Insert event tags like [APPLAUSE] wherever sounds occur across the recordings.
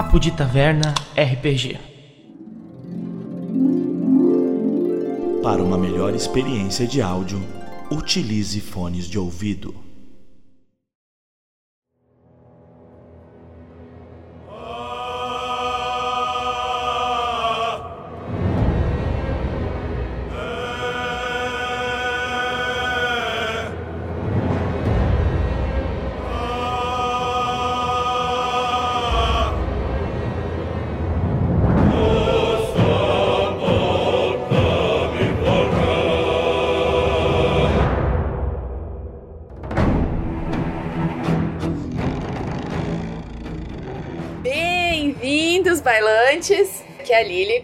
Papo de Taverna RPG. Para uma melhor experiência de áudio, utilize fones de ouvido.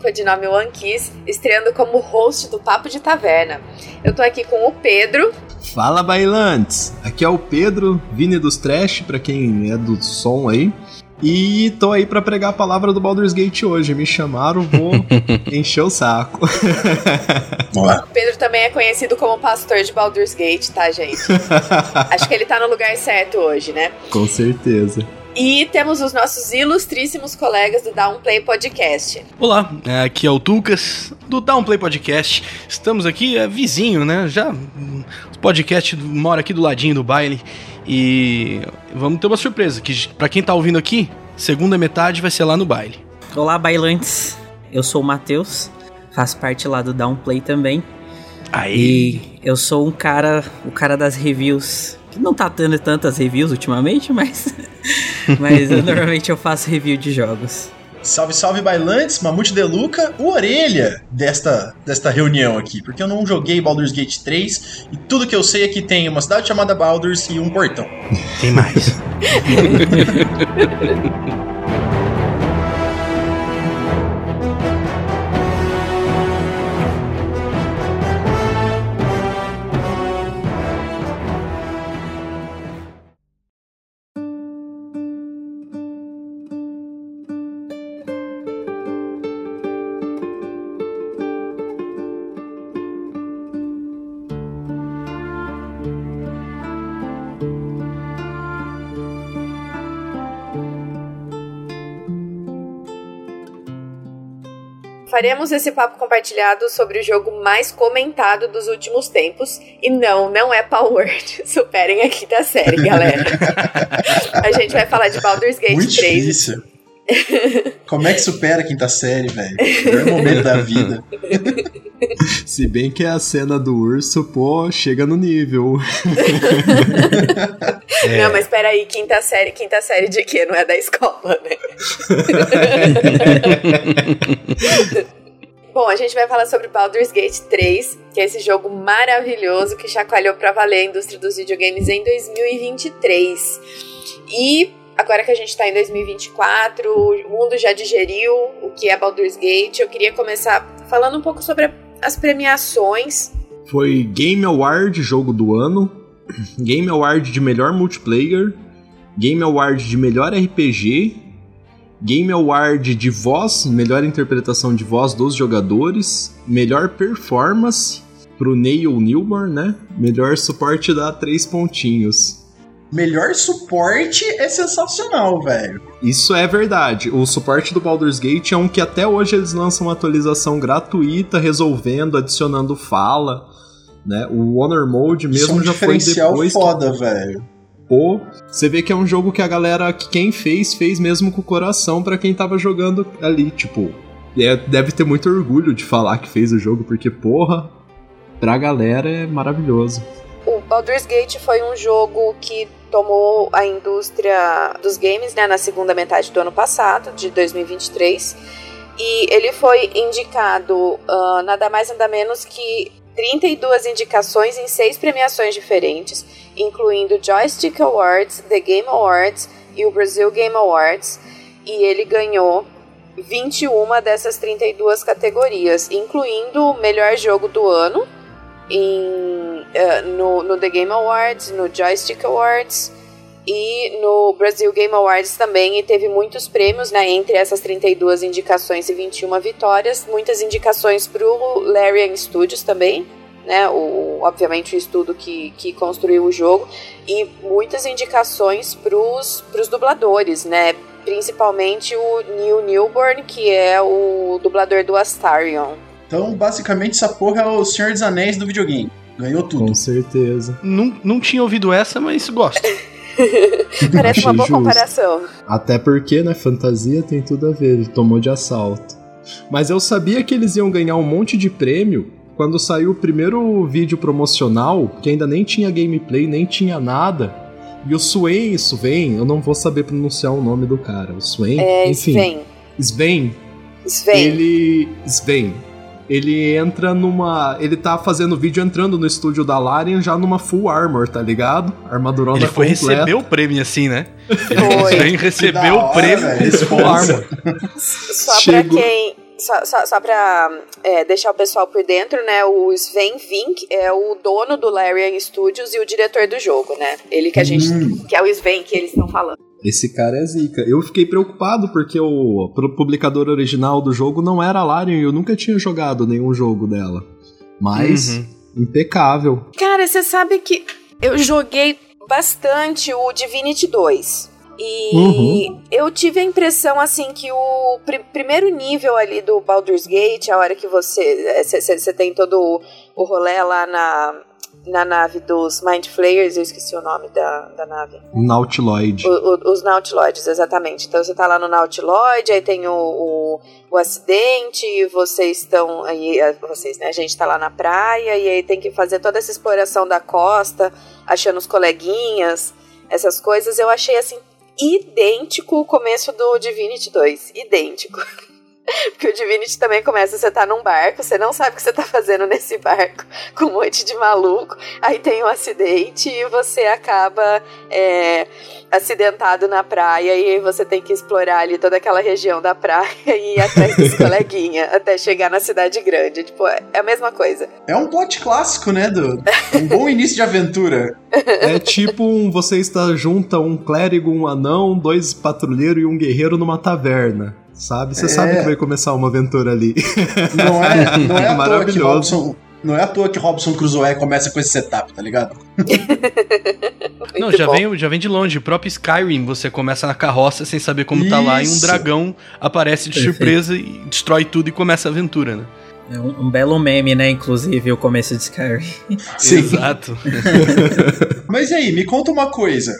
Lili, codinome One Kiss, estreando como host do Papo de Taverna. Eu tô aqui com o Pedro. Fala bailantes! Aqui é o Pedro, Vini dos Trash, pra quem é do som aí. E tô aí pra pregar a palavra do Baldur's Gate hoje. Me chamaram, vou [LAUGHS] encher o saco. [LAUGHS] O Pedro também é conhecido como pastor de Baldur's Gate, tá, gente? [LAUGHS] Acho que ele tá no lugar certo hoje, né? Com certeza. E temos os nossos ilustríssimos colegas do Downplay Podcast. Olá, é, aqui é o Tucas do Downplay Podcast. Estamos aqui, é vizinho, né? Já o podcast mora aqui do ladinho do baile e vamos ter uma surpresa que para quem tá ouvindo aqui, segunda metade vai ser lá no baile. Olá, bailantes. Eu sou o Matheus, faço parte lá do Downplay também. Aí, E eu sou um cara, o cara das reviews, que não tá tendo tantas reviews ultimamente, mas [LAUGHS] mas eu, normalmente eu faço review de jogos. Salve, salve, bailantes, Mamute Deluca, o orelha desta, desta reunião aqui, porque eu não joguei Baldur's Gate 3 e tudo que eu sei é que tem uma cidade chamada Baldur's e um portão. tem mais. [LAUGHS] Faremos esse papo compartilhado sobre o jogo mais comentado dos últimos tempos. E não, não é Power Word. [LAUGHS] Superem a quinta série, galera. [LAUGHS] a gente vai falar de Baldur's Gate Muito 3. difícil. Como é que supera a quinta série, velho? Melhor momento da vida. [LAUGHS] [LAUGHS] Se bem que a cena do urso, pô, chega no nível. [LAUGHS] Não, mas peraí, quinta série, quinta série de quê? Não é da escola, né? [LAUGHS] Bom, a gente vai falar sobre Baldur's Gate 3, que é esse jogo maravilhoso que chacoalhou pra valer a indústria dos videogames em 2023. E agora que a gente tá em 2024, o mundo já digeriu o que é Baldur's Gate, eu queria começar falando um pouco sobre a- as premiações. Foi Game Award Jogo do Ano, [CLEARS THROAT] Game Award de Melhor Multiplayer, Game Award de Melhor RPG, Game Award de Voz, Melhor Interpretação de Voz dos Jogadores, Melhor Performance pro Neil Newborn, né? Melhor Suporte dá três pontinhos. Melhor suporte é sensacional, velho. Isso é verdade. O suporte do Baldur's Gate é um que até hoje eles lançam uma atualização gratuita, resolvendo, adicionando fala. Né? O Honor Mode Isso é mesmo um já foi diferencial que foda, velho. Pô, você vê que é um jogo que a galera, que quem fez, fez mesmo com o coração pra quem tava jogando ali, tipo. é- deve ter muito orgulho de falar que fez o jogo, porque, porra, pra galera é maravilhoso. Baldur's Gate foi um jogo que tomou a indústria dos games né, na segunda metade do ano passado, de 2023. E ele foi indicado ah, nada mais nada menos que 32 indicações em seis premiações diferentes, incluindo Joystick Awards, The Game Awards e o Brazil Game Awards. E ele ganhou 21 dessas 32 categorias, incluindo o melhor jogo do ano, em, eh, no, no The Game Awards, no Joystick Awards e no Brasil Game Awards também. E teve muitos prêmios, né? Entre essas 32 indicações e 21 vitórias. Muitas indicações pro Larian Studios também, né? O, obviamente o estudo que, que construiu o jogo. E muitas indicações pros, pros dubladores, né? principalmente o Neil Newborn, que é o dublador do Astarion. Então, basicamente, essa porra é o Senhor dos Anéis do videogame. Ganhou tudo. Com certeza. Não, não tinha ouvido essa, mas gosto. [LAUGHS] Parece uma boa justo. comparação. Até porque, né, fantasia tem tudo a ver, ele tomou de assalto. Mas eu sabia que eles iam ganhar um monte de prêmio quando saiu o primeiro vídeo promocional, que ainda nem tinha gameplay, nem tinha nada. E o Swain, Swain, eu não vou saber pronunciar o nome do cara. O Swain, É enfim. Sven. Sven, Sven. ele. Sven. Ele entra numa. Ele tá fazendo vídeo entrando no estúdio da Larian já numa full armor, tá ligado? Armadurona Ele foi completa. receber o prêmio assim, né? Foi. Ele Que recebeu o prêmio com responsa. arma. Só Chegou- pra quem. Só, só, só pra é, deixar o pessoal por dentro, né? O Sven Vink é o dono do Larian Studios e o diretor do jogo, né? Ele que a gente. Hum. Que é o Sven que eles estão falando. Esse cara é zica. Eu fiquei preocupado porque o publicador original do jogo não era a Larian e eu nunca tinha jogado nenhum jogo dela. Mas, Uhum. impecável. Cara, você sabe que eu joguei bastante o Divinity 2. E Uhum. eu tive a impressão, assim, que o pri- primeiro nível ali do Baldur's Gate, a hora que você. Você tem todo o, o rolê lá na, na nave dos Mind Flayers, eu esqueci o nome da, da nave. Nautiloid. O- o- os Nautiloids, exatamente. Então você tá lá no Nautiloid, aí tem o, o, o acidente, e vocês estão. Aí, eh, vocês, né? A gente tá lá na praia, e aí tem que fazer toda essa exploração da costa, achando os coleguinhas, essas coisas. Eu achei assim. Idêntico o começo do Divinity 2. Idêntico. [LAUGHS] [LAUGHS] Porque o Divinity também começa, você tá num barco, você não sabe o que você tá fazendo nesse barco, [LAUGHS] com um monte de maluco, aí tem um acidente e você acaba é, acidentado na praia e aí você tem que explorar ali toda aquela região da praia e ir atrás dos [LAUGHS] coleguinha até chegar na cidade grande. Tipo, é a mesma coisa. É um plot clássico, né? Do, um bom início de aventura. É tipo um você está junta um clérigo, um anão, dois patrulheiros e um guerreiro numa taverna. Sabe? Você É. sabe que vai começar uma aventura ali. Não é, [LAUGHS] não é à toa que Maravilhoso. Robson. Não é à toa que Robson Crusoe começa com esse setup, tá ligado? [LAUGHS] Não, já bom. vem, já vem de longe. O próprio Skyrim, você começa na carroça sem saber como tá lá e um Isso. dragão aparece de surpresa e destrói tudo e começa a aventura, né? É um, um belo meme, né? Inclusive, o começo de Skyrim. [LAUGHS] Exato. Mas e aí, me conta uma coisa.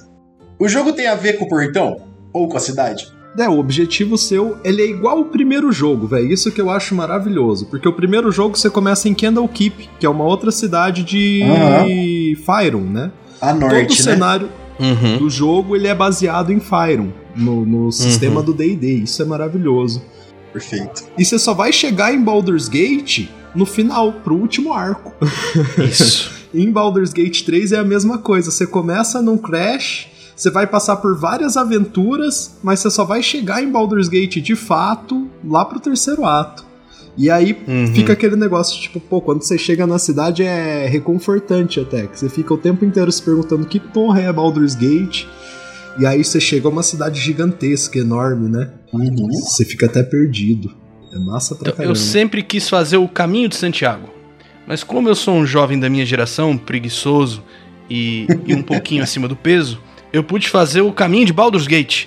O jogo tem a ver com o portão? Ou com a cidade? É, o objetivo seu, ele é igual o primeiro jogo, velho. Isso que eu acho maravilhoso. Porque o primeiro jogo você começa em Candlekeep, que é uma outra cidade de Fyron, né? A Todo o norte, né? cenário Uhum. do jogo, ele é baseado em Fyron, no, no sistema do D&D. Isso é maravilhoso. Perfeito. E você só vai chegar em Baldur's Gate no final, pro último arco. Isso. [LAUGHS] Em Baldur's Gate 3 é a mesma coisa. Você começa num Crash, você vai passar por várias aventuras, mas você só vai chegar em Baldur's Gate de fato lá pro terceiro ato. E aí Uhum. fica aquele negócio, tipo, pô, quando você chega na cidade é reconfortante até, que você fica o tempo inteiro se perguntando que porra é Baldur's Gate. E aí você chega a uma cidade gigantesca, enorme, né? Uhum. Você fica até perdido. É massa pra Então, caramba. eu sempre quis fazer o caminho de Santiago. Mas como eu sou um jovem da minha geração, preguiçoso e, e um pouquinho [LAUGHS] acima do peso, eu pude fazer o caminho de Baldur's Gate.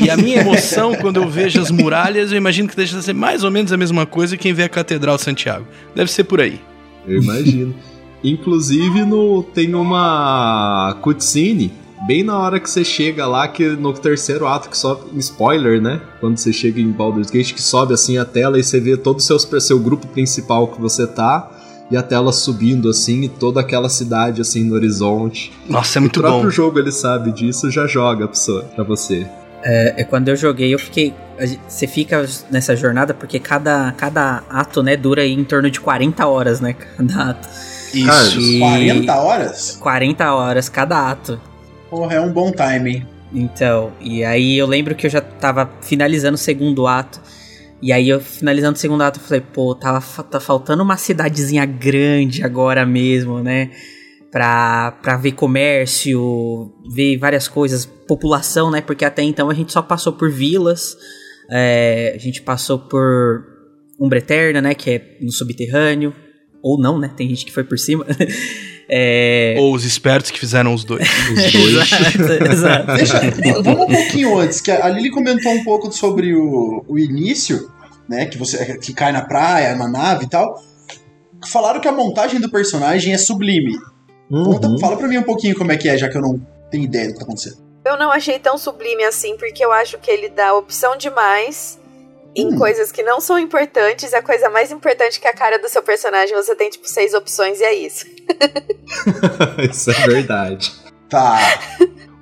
E a minha emoção quando eu vejo as muralhas, eu imagino que deixa de ser mais ou menos a mesma coisa que quem vê a Catedral Santiago. Deve ser por aí. Eu imagino. Inclusive, no, tem uma cutscene bem na hora que você chega lá, que no terceiro ato que sobe. Spoiler, né? Quando você chega em Baldur's Gate, que sobe assim a tela e você vê todo o seu, seu grupo principal que você tá. E a tela subindo assim, e toda aquela cidade assim no horizonte. Nossa, é muito o próprio bom. jogo ele sabe disso, já joga pra você. É, é quando eu joguei, eu fiquei. Você fica nessa jornada porque cada, cada ato, né, dura em torno de 40 horas, né? Cada ato. Isso. E- 40 horas? 40 horas cada ato. Porra, é um bom timing. Então, e aí eu lembro que eu já tava finalizando o segundo ato. E aí eu finalizando o segundo ato, eu falei, pô, fa- tá faltando uma cidadezinha grande agora mesmo, né? Pra, pra ver comércio, ver várias coisas, população, né? Porque até então a gente só passou por vilas, é, a gente passou por Umbra Eterna, né? Que é no subterrâneo. Ou não, né? Tem gente que foi por cima. [LAUGHS] É... Ou os espertos que fizeram os dois. [LAUGHS] Os dois. exato, exato. Deixa, vamos um pouquinho antes, que a Lili comentou um pouco sobre o, o início, né? Que você que cai na praia, na nave e tal. Falaram que a montagem do personagem é sublime. Conta, Uhum. fala pra mim um pouquinho como é que é, já que eu não tenho ideia do que tá acontecendo. Eu não achei tão sublime assim, porque eu acho que ele dá opção demais em Hum. coisas que não são importantes. A coisa mais importante que a cara do seu personagem, você tem tipo seis opções e é isso. [LAUGHS] Isso é verdade. Tá.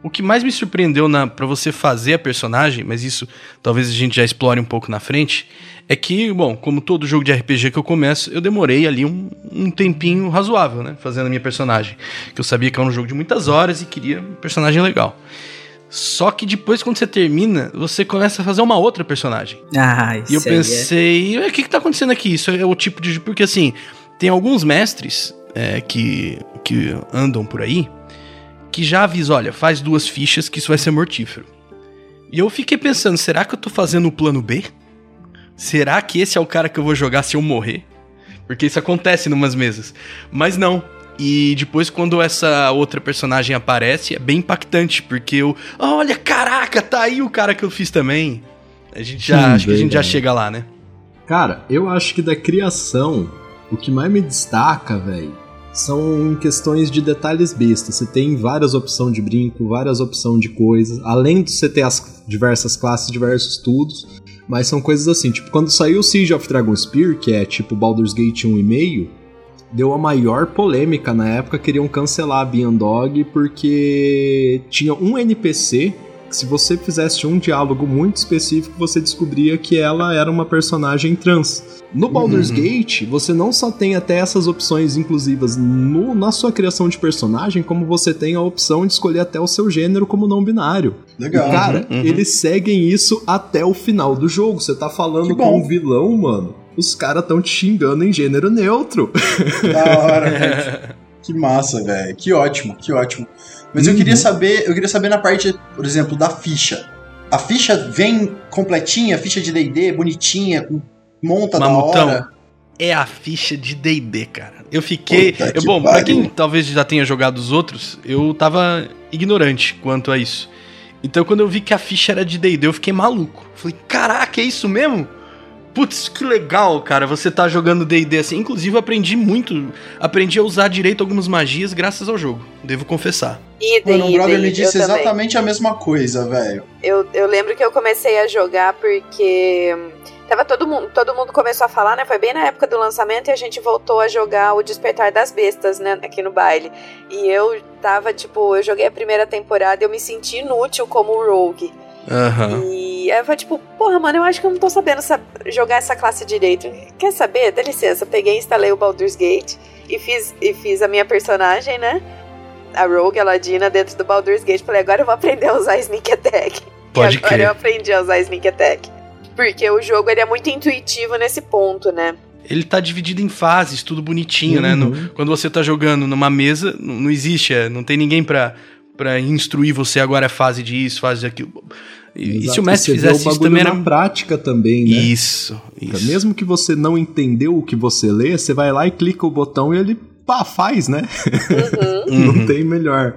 O que mais me surpreendeu na para você fazer a personagem, mas isso talvez a gente já explore um pouco na frente, é que, bom, como todo jogo de RPG que eu começo, eu demorei ali um, um tempinho razoável, né, fazendo a minha personagem. Que eu sabia que era um jogo de muitas horas e queria um personagem legal. Só que depois, quando você termina, você começa a fazer uma outra personagem. Ah, E eu isso é- pensei, "Ué, o que, que tá acontecendo aqui? Isso é o tipo de. Porque assim, tem alguns mestres é, que, que andam por aí que já avisam: olha, faz duas fichas que isso vai ser mortífero. E eu fiquei pensando, será que eu tô fazendo o plano B? Será que esse é o cara que eu vou jogar se eu morrer? Porque isso acontece numas mesas. Mas não. E depois, quando essa outra personagem aparece, é bem impactante, porque eu. Olha, caraca, tá aí o cara que eu fiz também. A gente já. Hum, acho que a gente já chega lá, né? Cara, eu acho que da criação, o que mais me destaca, velho, são questões de detalhes bestas. Você tem várias opções de brinco, várias opções de coisas, além de você ter as diversas classes, diversos tudos, mas são coisas assim, tipo, quando saiu o Siege of Dragonspear, que é tipo Baldur's Gate 1,5, deu a maior polêmica na época, queriam cancelar a Beyond Dog porque tinha um NPC que se você fizesse um diálogo muito específico, você descobria que ela era uma personagem trans. No Baldur's Uhum. Gate, você não só tem até essas opções inclusivas no- na sua criação de personagem, como você tem a opção de escolher até o seu gênero como não binário. Legal. E, cara, Uhum, eles seguem isso até o final do jogo. Você tá falando com um vilão, mano. Os caras tão te xingando em gênero neutro. [LAUGHS] Da hora, velho. Que massa, velho. Que ótimo, que ótimo. Mas eu Uhum. queria saber, eu queria saber na parte, por exemplo, da ficha. A ficha vem completinha, ficha de D&D, bonitinha, com monta da Mamutão. hora. É a ficha de D&D, cara. Eu fiquei... Puta eu- que bom, pra pariu. quem talvez já tenha jogado os outros, eu tava ignorante quanto a isso. Então quando eu vi que a ficha era de D&D, eu fiquei maluco. Falei, caraca, é isso mesmo? Putz, que legal, cara, você tá jogando D&D assim. Inclusive, eu aprendi muito, aprendi a usar direito algumas magias graças ao jogo, devo confessar. Idem, Mano, um brother me disse também. exatamente a mesma coisa, velho. Eu, eu lembro que eu comecei a jogar porque hum, tava todo mundo, todo mundo começou a falar, né? Foi bem na época do lançamento e a gente voltou a jogar o Despertar das Bestas, né? Aqui no baile. E eu tava, tipo, eu joguei a primeira temporada e eu me senti inútil como rogue. Aham. E aí eu falei, tipo, porra, mano, eu acho que eu não tô sabendo sa- jogar essa classe direito. Quer saber? Dá licença. Peguei e instalei o Baldur's Gate e fiz, e fiz a minha personagem, né? A Rogue, a Ladina, dentro do Baldur's Gate. Falei, agora eu vou aprender a usar Sneak Attack. [LAUGHS] Pode e agora crer. eu aprendi a usar Sneak Attack. Porque o jogo ele é muito intuitivo nesse ponto, né? Ele tá dividido em fases, tudo bonitinho, né? No- Uhum. quando você tá jogando numa mesa, n- não existe, é, não tem ninguém pra, pra instruir você agora é fase disso, fase daquilo. E, se o mestre você vê fizesse o isso também era. na prática também, né? Isso, isso. Mesmo que você não entendeu o que você lê, você vai lá e clica o botão e ele pá, faz, né? Uhum. [LAUGHS] Uhum. Não tem melhor.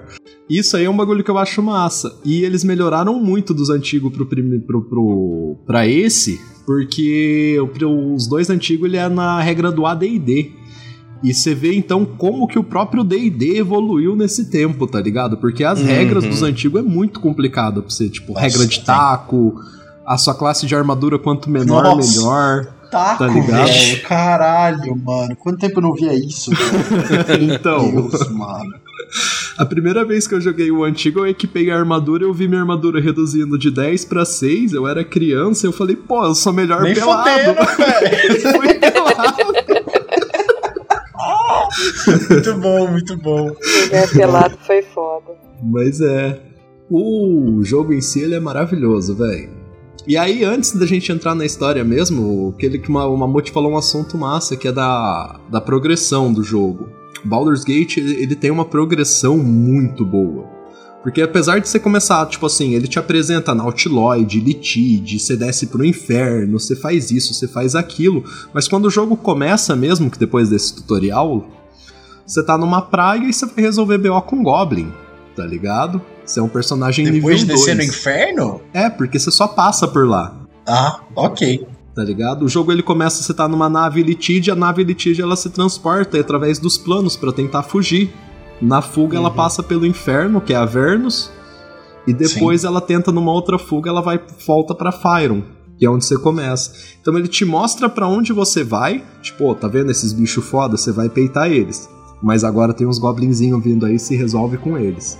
Isso aí é um bagulho que eu acho massa. E eles melhoraram muito dos antigos pro, prime- pro, pro, pra esse, porque os dois antigos ele é na regra do AD&D. E você vê então como que o próprio D&D evoluiu nesse tempo, tá ligado? Porque as Uhum. regras dos antigos é muito complicado pra você, tipo, Nossa, regra de taco, a sua classe de armadura quanto menor, Nossa. melhor. Taco, Tá ligado? velho. Caralho, mano. Quanto tempo eu não via isso? [LAUGHS] Então, Deus, mano. A primeira vez que eu joguei o antigo, eu equipei a armadura, eu vi minha armadura reduzindo de 10 pra 6, eu era criança, eu falei, pô, eu sou melhor Nem pelado. fodendo. [LAUGHS] Eu fui pelado. Muito bom, muito bom. Jogar pelado foi foda. Mas é. O jogo em si ele é maravilhoso, velho. E aí, antes da gente entrar na história mesmo, aquele que uma- o Mamute falou um assunto massa, que é da, da progressão do jogo. Baldur's Gate, ele, ele tem uma progressão muito boa. Porque apesar de você começar, tipo assim, ele te apresenta Nautiloid, Litide, você desce pro inferno, você faz isso, você faz aquilo, mas quando o jogo começa mesmo, que depois desse tutorial, você tá numa praia e você vai resolver BO com Goblin, tá ligado? Você é um personagem Depois de nível descer no 2. inferno? É, porque você só passa por lá. Ah, ok. Tá ligado? O jogo ele começa, você tá numa nave litígia, a nave litígia ela se transporta através dos planos pra tentar fugir. Na fuga ela passa pelo inferno, que é Avernus, e depois ela tenta numa outra fuga, ela vai volta pra Fyron, que é onde você começa. Então ele te mostra pra onde você vai, tipo, ó, tá vendo esses bichos foda, você vai peitar eles. Mas agora tem uns goblinzinhos vindo aí, se resolve com eles.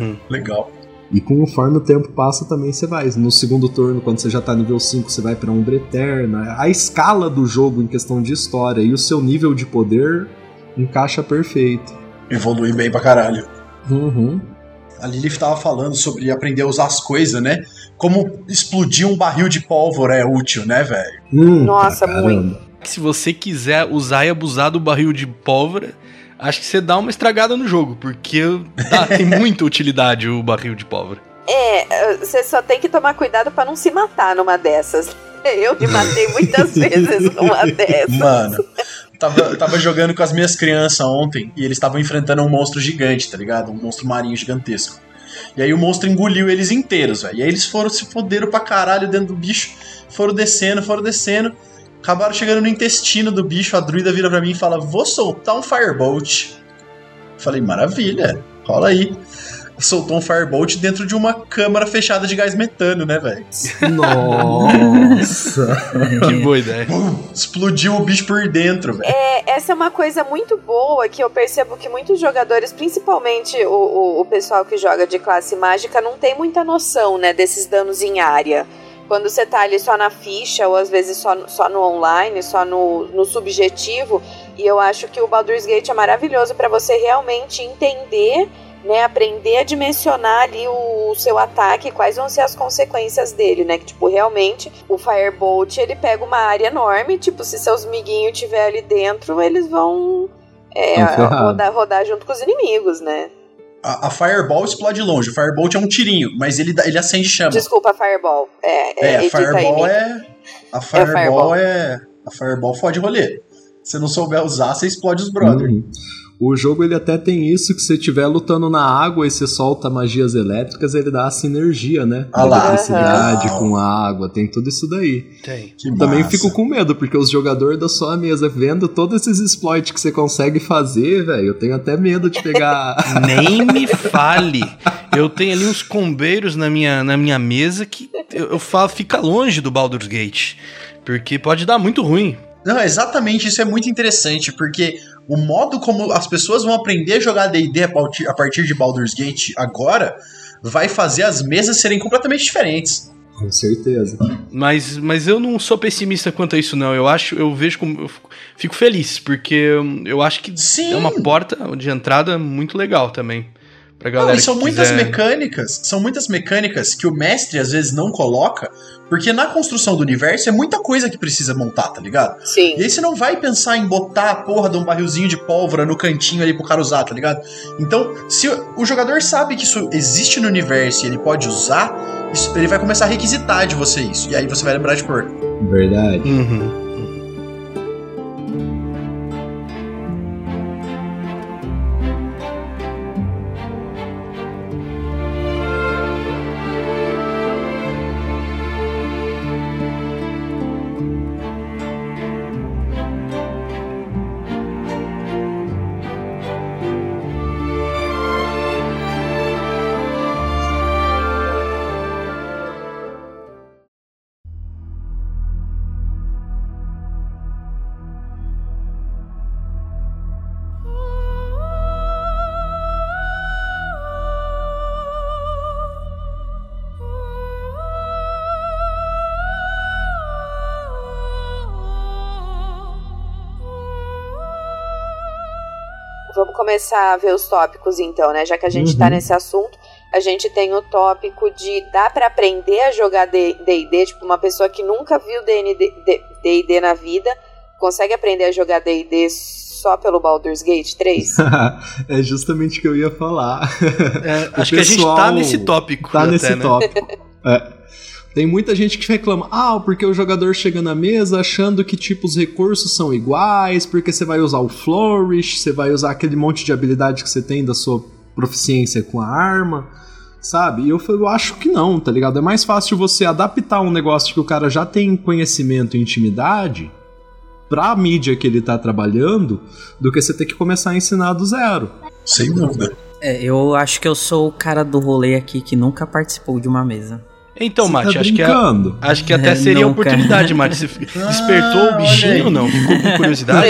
Uhum. [LAUGHS] Legal. E conforme o tempo passa também você vai. No segundo turno, quando você já tá nível 5, você vai pra Umbra Eterna. A escala do jogo em questão de história e o seu nível de poder encaixa perfeito. Evolui bem pra caralho. Uhum. A Lilith tava falando sobre aprender a usar as coisas, né? Como explodir um barril de pólvora é útil, né, velho? Hum, Nossa, caramba. muito. Se você quiser usar e abusar do barril de pólvora, acho que você dá uma estragada no jogo, porque tá, tem [LAUGHS] muita utilidade o barril de pólvora. É, você só tem que tomar cuidado pra não se matar numa dessas. Eu me matei muitas [LAUGHS] vezes numa dessas. Mano, tava, tava jogando com as minhas crianças ontem e eles estavam enfrentando um monstro gigante, tá ligado? Um monstro marinho gigantesco. E aí o monstro engoliu eles inteiros, velho. E aí eles foram se foderam pra caralho dentro do bicho, foram descendo, foram descendo. Acabaram chegando no intestino do bicho, a druida vira pra mim e fala: Vou soltar um Firebolt. Falei, maravilha, rola aí. Soltou um Firebolt dentro de uma câmara fechada de gás metano, né, velho? Nossa! [LAUGHS] Que boa ideia. Explodiu o bicho por dentro, velho. É, essa é uma coisa muito boa que eu percebo que muitos jogadores, principalmente o, o, o pessoal que joga de classe mágica, não tem muita noção, né, desses danos em área. Quando você tá ali só na ficha, ou às vezes só, no- só no online, só no, no subjetivo, e eu acho que o Baldur's Gate é maravilhoso pra você realmente entender, né, aprender a dimensionar ali o, o seu ataque, quais vão ser as consequências dele, né, que tipo, realmente o Firebolt, ele pega uma área enorme, tipo, se seus miguinhos estiver ali dentro, eles vão é, rodar, rodar junto com os inimigos, né. A, a Fireball explode longe. O Firebolt é um tirinho, mas ele, ele acende chama. Desculpa, Fireball. É, É, aí, Fireball Nick. é. A Fireball Fireball. é. A Fireball fode rolê. Se não souber usar, você explode os brother. Uhum. O jogo ele até tem isso que se você estiver lutando na água e você solta magias elétricas, ele dá a sinergia, né? Ah lá. eletricidade Aham. com a água, tem tudo isso daí. Tem. Que Também massa. fico com medo, porque os jogadores da sua mesa vendo todos esses exploits que você consegue fazer, velho, eu tenho até medo de pegar. [LAUGHS] Nem me fale. Eu tenho ali uns combeiros na minha, na minha mesa que eu, eu falo, fica longe do Baldur's Gate. Porque pode dar muito ruim. Não, exatamente, isso é muito interessante, porque o modo como as pessoas vão aprender a jogar D&D a partir, a partir de Baldur's Gate agora vai fazer as mesas serem completamente diferentes. com certeza. Mas, mas eu não sou pessimista quanto a isso, não. Eu acho, eu vejo como. Eu fico- fico feliz, porque hum, eu acho que Sim. é uma porta de entrada muito legal também. Pra galera Não, e são que muitas quiser- mecânicas, são muitas mecânicas que o mestre às vezes não coloca, porque na construção do universo é muita coisa que precisa montar, tá ligado? Sim. E aí você não vai pensar em botar a porra de um barrilzinho de pólvora no cantinho ali pro cara usar, tá ligado? Então, se o jogador sabe que isso existe no universo e ele pode usar, isso- ele vai começar a requisitar de você isso. E aí você vai lembrar de pôr. Verdade. Uhum. Começar a ver os tópicos então, né? Já que a gente Uhum. tá nesse assunto, a gente tem o tópico de dá pra aprender a jogar D&D, tipo uma pessoa que nunca viu D&D na vida, consegue aprender a jogar D&D só pelo Baldur's Gate 3? [LAUGHS] é justamente o que eu ia falar. É, acho que a gente tá nesse tópico. Tá até, nesse né? tópico. É. [LAUGHS] Tem muita gente que reclama, ah, porque o jogador chega na mesa achando que tipo os recursos são iguais, porque você vai usar o flourish, você vai usar aquele monte de habilidade que você tem da sua proficiência com a arma, sabe? E eu, eu acho que não, tá ligado? É mais fácil você adaptar um negócio que o cara já tem conhecimento e intimidade pra mídia que ele tá trabalhando, do que você ter que começar a ensinar do zero. Sem dúvida. É, eu acho que eu sou o cara do rolê aqui que nunca participou de uma mesa. Então, Você Mate, tá acho, que é, brincando? acho que até É, seria a cara. oportunidade, Mate. Você [LAUGHS] despertou o bichinho ou não? Ficou com curiosidade?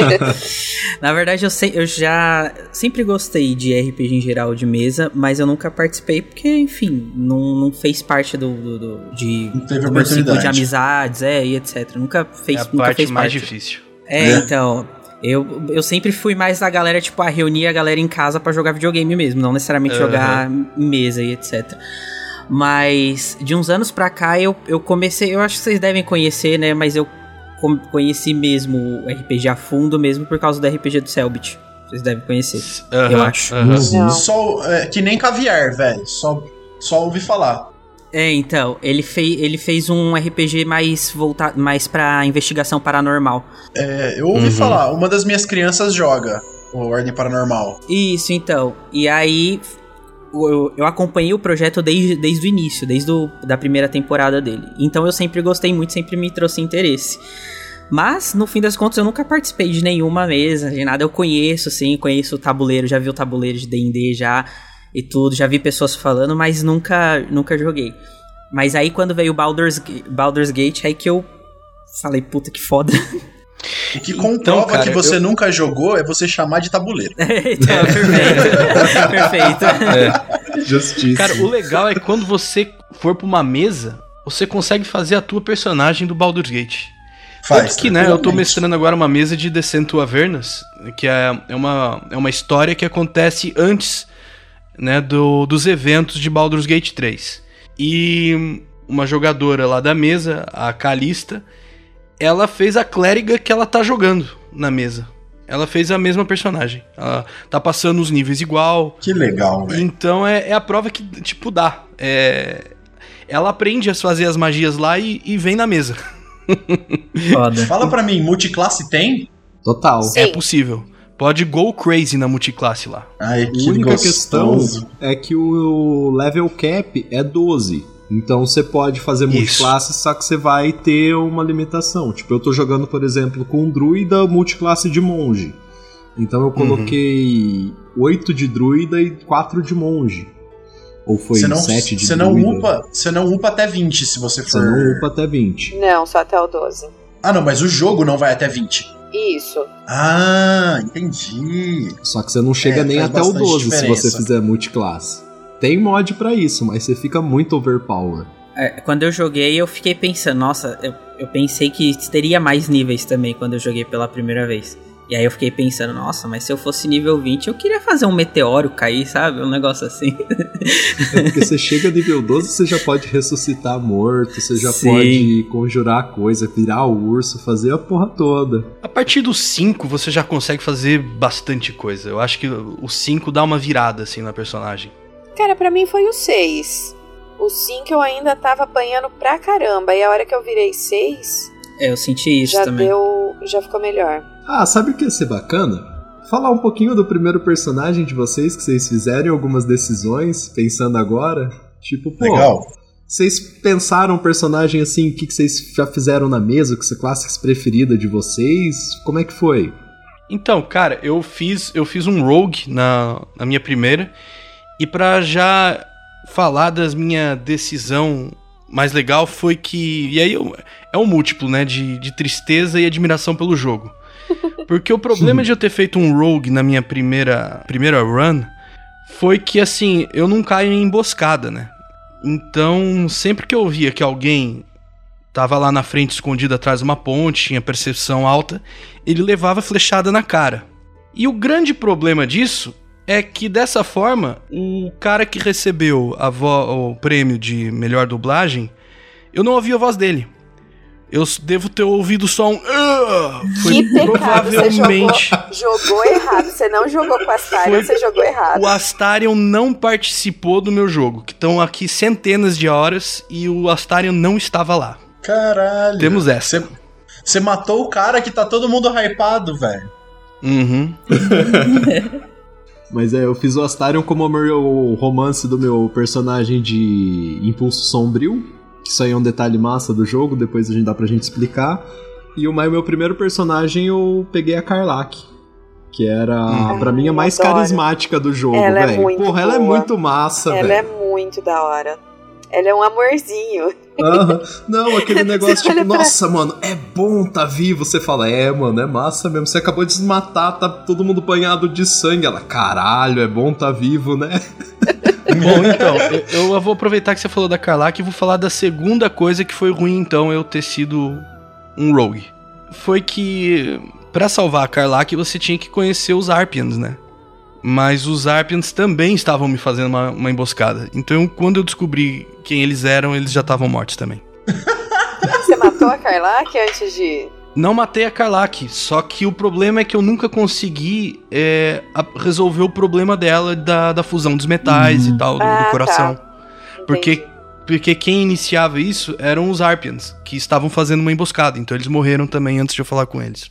[LAUGHS] Na verdade, eu, sei, eu já sempre gostei de RPG em geral de mesa, mas eu nunca participei porque, enfim, não, não fez parte do, do- do- de Não teve do meu ciclo de amizades, é, e etc. Nunca fez, é a nunca parte fez mais parte. difícil. É, É. então. Eu, eu sempre fui mais da galera, tipo, a reunir a galera em casa pra jogar videogame mesmo, não necessariamente Aham. jogar em mesa e etc. Mas de uns anos pra cá eu, eu comecei, eu acho que vocês devem conhecer, né? Mas eu conheci mesmo o RPG a fundo mesmo por causa do RPG do Selbit. Vocês devem conhecer. Eu acho. Não. Só, é, que nem caviar, velho. Só, só ouvi falar. É, então, ele, fei, ele fez um RPG mais voltado mais pra investigação paranormal. É, eu ouvi Uhum. falar, uma das minhas crianças joga o Ordem Paranormal. Isso, então. E aí eu, eu acompanhei o projeto desde, desde o início, desde o, da primeira temporada dele. Então eu sempre gostei muito, sempre me trouxe interesse. Mas, no fim das contas, eu nunca participei de nenhuma mesa, de nada. Eu conheço, sim, conheço o tabuleiro, já vi o tabuleiro de D&D já e tudo, já vi pessoas falando, mas nunca, nunca joguei. Mas aí quando veio o Baldur's, Baldur's Gate, aí que eu falei, puta que foda. [LAUGHS] O que Então, comprova cara, que você eu- nunca jogou é você chamar de tabuleiro. [LAUGHS] então, perfeito. perfeito. [LAUGHS] Justiça. Cara, o legal é que quando você for pra uma mesa, você consegue fazer a tua personagem do Baldur's Gate. Faz. Tanto que, né, eu tô mestrando agora uma mesa de Descent to Avernus, que é, é, uma, é uma história que acontece antes, né, do, dos eventos de Baldur's Gate 3. E uma jogadora lá da mesa, a Calista, ela fez a clériga que ela tá jogando na mesa. Ela fez a mesma personagem. Ela tá passando os níveis igual, Que legal, velho. então é, é a prova que, tipo, dá. É, ela aprende a fazer as magias lá e, e vem na mesa. Foda. Fala pra mim, multiclasse tem? Total. Sim. É possível. Pode go crazy na multiclasse lá. Ai, A que única questão gostoso. é que o level cap é 12. Então você pode fazer multiclasse, só que você vai ter uma limitação. Tipo, eu tô jogando, por exemplo, com um druida multiclasse de monge. Então eu coloquei 8 de druida e 4 de monge. Ou foi Você não, 7 de você não upa, você não upa até 20 se você for. Você não upa até 20. Não, só até o 12. Ah, não, mas o jogo não vai até 20. Isso. Ah, entendi. Só que você não chega É, nem até o bastante 12 se diferença. você fizer multiclasse. Tem mod pra isso, mas você fica muito overpower. É, quando eu joguei, eu fiquei pensando, nossa, eu, eu pensei que teria mais níveis também quando eu joguei pela primeira vez. E aí eu fiquei pensando, nossa, mas se eu fosse nível 20, eu queria fazer um meteoro cair, sabe? Um negócio assim. [LAUGHS] É porque você chega nível 12, você já pode ressuscitar morto, você já Sim. pode conjurar coisa, virar o urso, fazer a porra toda. A partir do 5 você já consegue fazer bastante coisa. Eu acho que o 5 dá uma virada assim na personagem. Cara, pra mim foi o 6. O 5 eu ainda tava apanhando pra caramba. E a hora que eu virei 6, É, eu senti isso já também. deu. já ficou melhor. Ah, sabe o que ia ser bacana? Falar um pouquinho do primeiro personagem de vocês que vocês fizeram algumas decisões, pensando agora. Tipo, pô, Legal. vocês pensaram um personagem assim, o que, que vocês já fizeram na mesa, que é a classe preferida de vocês? Como é que foi? Então, cara, eu fiz eu fiz um rogue na, na minha primeira e pra já falar das minha decisão mais legal foi que e aí eu- é um múltiplo, né, de, de tristeza e admiração pelo jogo. [LAUGHS] Porque o problema de eu ter feito um rogue na minha primeira primeira run foi que assim, eu não caio em emboscada, né? Então, sempre que eu via que alguém tava lá na frente escondido atrás de uma ponte, tinha percepção alta, ele levava flechada na cara. E o grande problema disso é que dessa forma, o cara que recebeu a vo- o prêmio de melhor dublagem, eu não ouvi a voz dele. Eu devo ter ouvido só um. "Ah!" Foi Que pecado, você jogou, provavelmente. jogou errado. Você não jogou com a Astarion, Foi- você jogou errado. O Astarion não participou do meu jogo, que estão aqui centenas de horas e o Astarion não estava lá. Caralho. Temos essa. Você- Você matou o cara que tá todo mundo hypado, velho. Uhum. [LAUGHS] Mas é, eu fiz o Astarion como o meu romance do meu personagem de Impulso Sombrio, que isso aí é um detalhe massa do jogo, depois a gente dá pra gente explicar. E o mais- meu primeiro personagem eu peguei a Karlak, que era Hum. pra mim a mais Adoro. carismática do jogo, Ela é velho. muito Porra, ela é boa. muito massa, Ela é velho. muito da hora. Ela é um amorzinho. Aham. Não, aquele [LAUGHS] negócio tipo, nossa, mano, é bom tá vivo. Você fala, é, mano, é massa mesmo. Você acabou de desmatar, tá todo mundo banhado de sangue. Ela, caralho, é bom tá vivo, né? [LAUGHS] Bom, então, eu, eu vou aproveitar que você falou da Karlak e vou falar da segunda coisa que foi ruim, então, eu ter sido um rogue. Foi que, pra salvar a Karlak, você tinha que conhecer os Arpians, né? Mas os Arpians também estavam me fazendo uma, uma emboscada. Então, quando eu descobri quem eles eram, eles já estavam mortos também. [LAUGHS] Você matou a Karlak antes de. Não matei a Karlak, só que o problema é que eu nunca consegui é, a- resolver o problema dela da, da fusão dos metais e tal, do, do Ah, tá. coração. Porque, Entendi. porque quem iniciava isso eram os Arpians, que estavam fazendo uma emboscada. Então eles morreram também antes de eu falar com eles.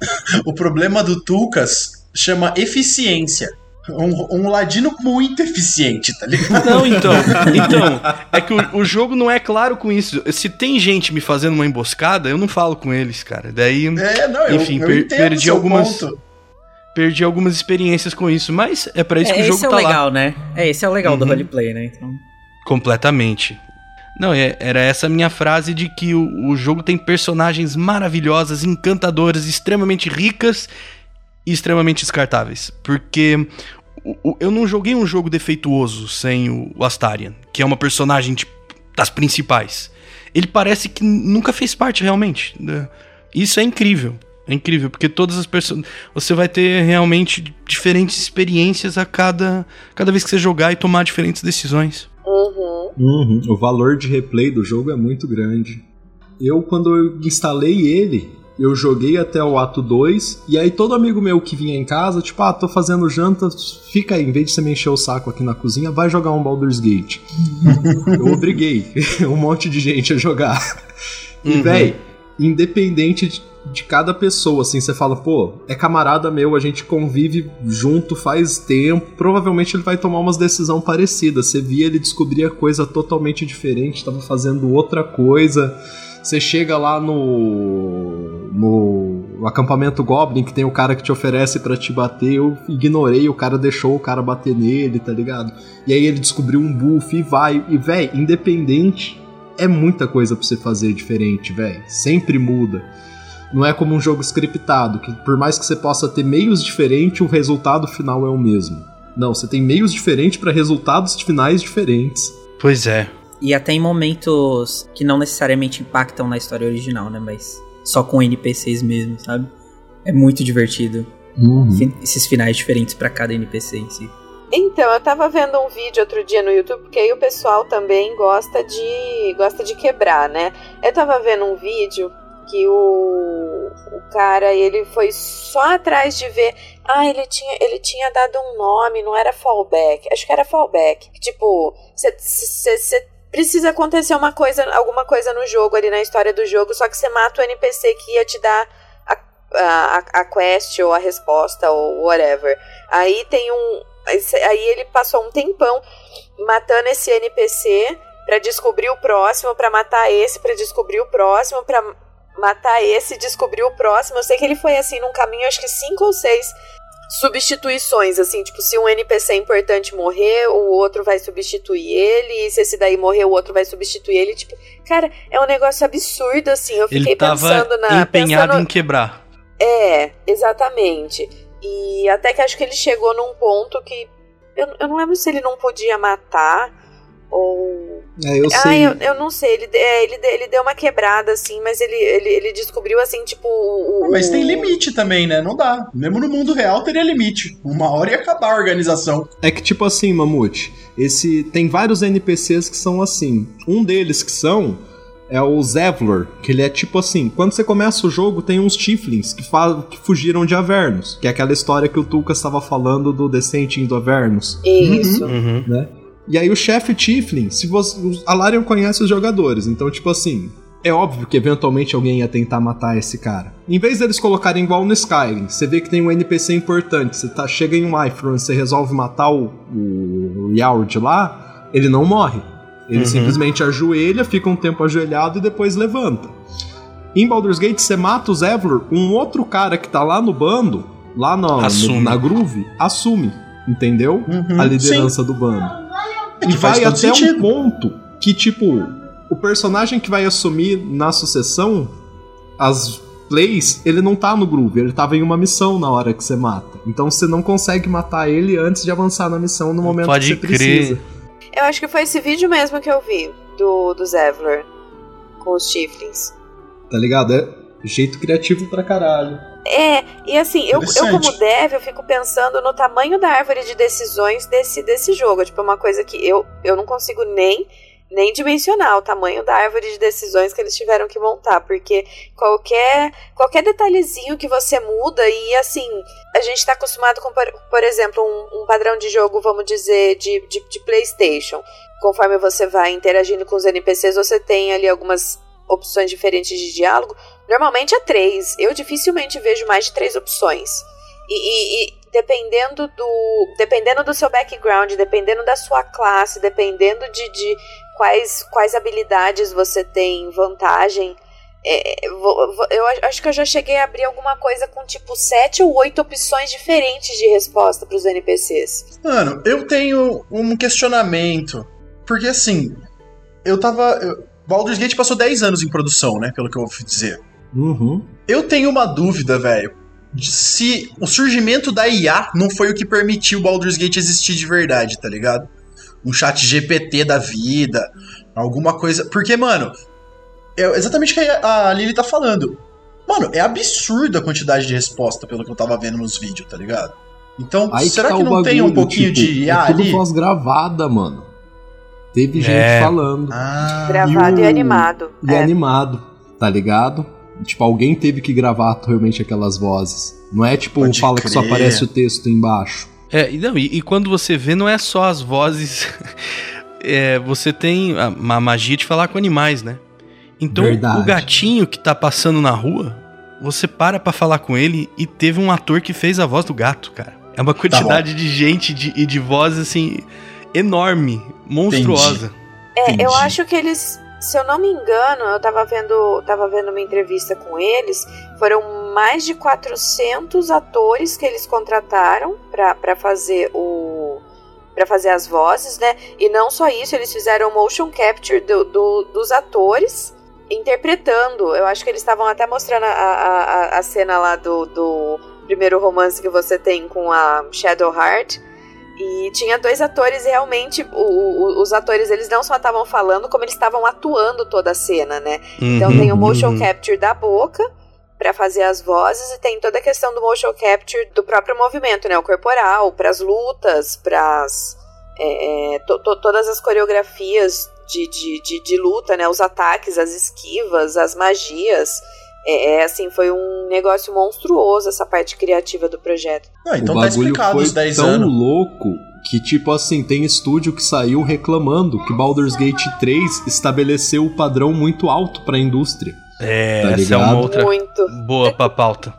[LAUGHS] O problema do Tucas chama eficiência. Um, um ladino muito eficiente, tá ligado? Não, então. [LAUGHS] Então, é que o, o jogo não é claro com isso. Se tem gente me fazendo uma emboscada, eu não falo com eles, cara. Daí É, não, eu, Enfim, eu per- entendo perdi algumas- ponto. perdi algumas experiências com isso. Mas é pra isso que é, o jogo esse é o tá lá. legal, né? É, esse é o legal do Uhum. roleplay, né? Então, Completamente. Não, é- era essa minha frase de que o, o jogo tem personagens maravilhosas, encantadoras, extremamente ricas e extremamente descartáveis. Porque eu não joguei um jogo defeituoso sem o, o Astarion, que é uma personagem tipo, das principais. Ele parece que nunca fez parte realmente. né? Isso é incrível. É incrível, porque todas as pessoas. Você vai ter realmente diferentes experiências a cada, cada vez que você jogar e tomar diferentes decisões. Uhum. Uhum, O valor de replay do jogo é muito grande. Eu, quando eu instalei ele, eu joguei até o ato 2, e aí todo amigo meu que vinha em casa, tipo, ah, tô fazendo janta, fica aí, em vez de você me encher o saco aqui na cozinha, vai jogar um Baldur's Gate. [LAUGHS] eu obriguei [LAUGHS] um monte de gente a jogar. E, Uhum. véi, independente de, de cada pessoa, assim, você fala, pô, é camarada meu, a gente convive junto faz tempo, provavelmente ele vai tomar umas decisões parecidas. Você via ele descobria coisa totalmente diferente, tava fazendo outra coisa. Você chega lá no, no acampamento Goblin, que tem o cara que te oferece pra te bater, eu ignorei, o cara deixou o cara bater nele, tá ligado? E aí ele descobriu um buff e vai. E, véi, independente, é muita coisa pra você fazer diferente, véi. Sempre muda. Não é como um jogo scriptado, que por mais que você possa ter meios diferentes, o resultado final é o mesmo. Não, você tem meios diferentes pra resultados finais diferentes. Pois é. E até em momentos que não necessariamente impactam na história original, né? Mas só com NPCs mesmo, sabe? É muito divertido. Fin- Esses finais diferentes pra cada NPC em si. Então, eu tava vendo um vídeo outro dia no YouTube, porque aí o pessoal também gosta de gosta de quebrar, né? Eu tava vendo um vídeo que o, o cara, ele foi só atrás de ver, ah, ele tinha, ele tinha dado um nome, não era fallback, acho que era fallback. Tipo, você precisa acontecer uma coisa, alguma coisa no jogo ali na história do jogo, só que você mata o NPC que ia te dar a, a, a quest ou a resposta ou whatever. Aí tem um. Aí ele passou um tempão matando esse NPC pra descobrir o próximo, pra matar esse, pra descobrir o próximo, pra matar esse, descobrir o próximo. Eu sei que ele foi assim num caminho, acho que cinco ou seis substituições, assim, tipo, se um NPC importante morrer, o outro vai substituir ele, e se esse daí morrer, o outro vai substituir ele, tipo, cara, é um negócio absurdo, assim, eu fiquei Ele tava pensando na... empenhado pensando- em quebrar. é, exatamente. E até que acho que ele chegou num ponto que. Eu, eu não lembro se ele não podia matar ou. É, eu Ah, sei. eu, eu não sei. Ele, é, ele, ele deu uma quebrada, assim, mas ele, ele, ele descobriu, assim, tipo. O, o- Mas tem limite também, né? Não dá. Mesmo no mundo real teria limite. Uma hora ia acabar a organização. É que tipo assim, Mamute, esse tem vários NPCs que são assim. Um deles que são é o Zevlor, que ele é tipo assim, quando você começa o jogo tem uns Tiflins que, que fugiram de Avernus, que é aquela história que o Tuca estava falando do Descending do Avernus. Isso. Uhum. Né? E aí o chefe Tiflin, se você, a Larian conhece os jogadores, então tipo assim, é óbvio que eventualmente alguém ia tentar matar esse cara. Em vez deles colocarem igual no Skyrim, você vê que tem um NPC importante, você tá, chega em um Ifron, você resolve matar o, o Yard lá, ele não morre. Ele Uhum. simplesmente ajoelha, fica um tempo ajoelhado e depois levanta. Em Baldur's Gate, você mata o Zevlor, um outro cara que tá lá no bando, lá no, no- na groove, assume, entendeu? Uhum, A liderança do bando. É E vai até um sentido. ponto que, tipo, o personagem que vai assumir na sucessão as plays, ele não tá no groove, ele tava em uma missão na hora que você mata. Então você não consegue matar ele antes de avançar na missão no momento Pode que você crer. precisa. Eu acho que foi esse vídeo mesmo que eu vi do, do Zevlor com os Tiflins. Tá ligado? É jeito criativo pra caralho. É, e assim, eu, eu como dev, eu fico pensando no tamanho da árvore de decisões desse, desse jogo. Tipo, é uma coisa que eu, eu não consigo nem, nem dimensionar o tamanho da árvore de decisões que eles tiveram que montar. Porque qualquer, qualquer detalhezinho que você muda, e assim, a gente tá acostumado com, por, por exemplo, um, um padrão de jogo, vamos dizer, de, de, de PlayStation. Conforme você vai interagindo com os NPCs, você tem ali algumas opções diferentes de diálogo. Normalmente é três. Eu dificilmente vejo mais de três opções. E, e- e dependendo do dependendo do seu background, dependendo da sua classe, dependendo de, de quais, quais habilidades você tem vantagem. é, eu acho que eu já cheguei a abrir alguma coisa com tipo sete ou oito opções diferentes de resposta para os NPCs. Mano, eu tenho um questionamento. Porque assim, eu tava. eu- Baldur's Gate passou 10 anos em produção, né? Pelo que eu ouvi dizer. Uhum. Eu tenho uma dúvida, velho. Se o surgimento da IA não foi o que permitiu Baldur's Gate existir de verdade, tá ligado? Um chat GPT da vida, alguma coisa. Porque, mano, é exatamente o que a Lily tá falando. Mano, é absurda a quantidade de resposta pelo que eu tava vendo nos vídeos, tá ligado? Então, Aí será tá que o não tem um bagulho, pouquinho tipo, de IA é tudo ali? voz gravada, mano. Teve gente É. falando. Ah, Gravado e, o- animado. E É. animado, tá ligado? Tipo, alguém teve que gravar realmente aquelas vozes. Não é tipo, Pode fala que só crer. aparece o texto embaixo. É, e, não, e, e quando você vê, não é só as vozes. [LAUGHS] É, você tem a, uma magia de falar com animais, né? Então, Verdade. o gatinho que tá passando na rua, você para pra falar com ele e teve um ator que fez a voz do gato, cara. É uma quantidade de gente de- e de voz, assim, enorme, monstruosa. É, Entendi. eu acho que eles, se eu não me engano, eu tava vendo, tava vendo uma entrevista com eles, foram mais de 400 atores que eles contrataram pra fazer o para fazer as vozes, né? E não só isso, eles fizeram motion capture do, do- dos atores interpretando. Eu acho que eles estavam até mostrando a, a, a- cena lá do, do primeiro romance que você tem com a Shadowheart. E tinha dois atores e realmente o- o- os atores eles não só estavam falando, como eles estavam atuando toda a cena, né? Então Uhum. tem o motion uhum. capture da boca pra fazer as vozes e tem toda a questão do motion capture do próprio movimento, né? O corporal, pras lutas, pras é, é, to- to- todas as coreografias de, de, de, de luta, né? Os ataques, as esquivas, as magias. É, é, assim, foi um negócio monstruoso essa parte criativa do projeto. Ah, então o tá bagulho explicado foi os 10 tão anos. louco que, tipo assim, tem estúdio que saiu reclamando que Baldur's Gate 3 estabeleceu o padrão muito alto pra indústria. É, Tá essa é uma outra Muito. boa pra pauta.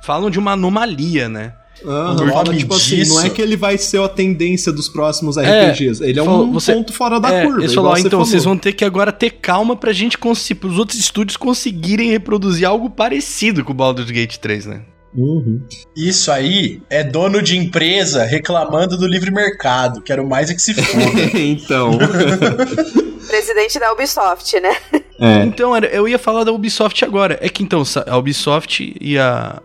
Falam de uma anomalia, né? O nome tipo assim, disso- não é que ele vai ser a tendência dos próximos É, RPGs. ele é falou, um você- ponto fora da É, curva. você então, falou. vocês vão ter que agora ter calma pra gente conseguir, os outros estúdios conseguirem reproduzir algo parecido com o Baldur's Gate 3, né? Uhum. Isso aí é dono de empresa reclamando do livre mercado. Quero mais é que se foda. [LAUGHS] então. [LAUGHS] Presidente da Ubisoft, né? é. Então, eu ia falar da Ubisoft agora. É que então, a Ubisoft e a.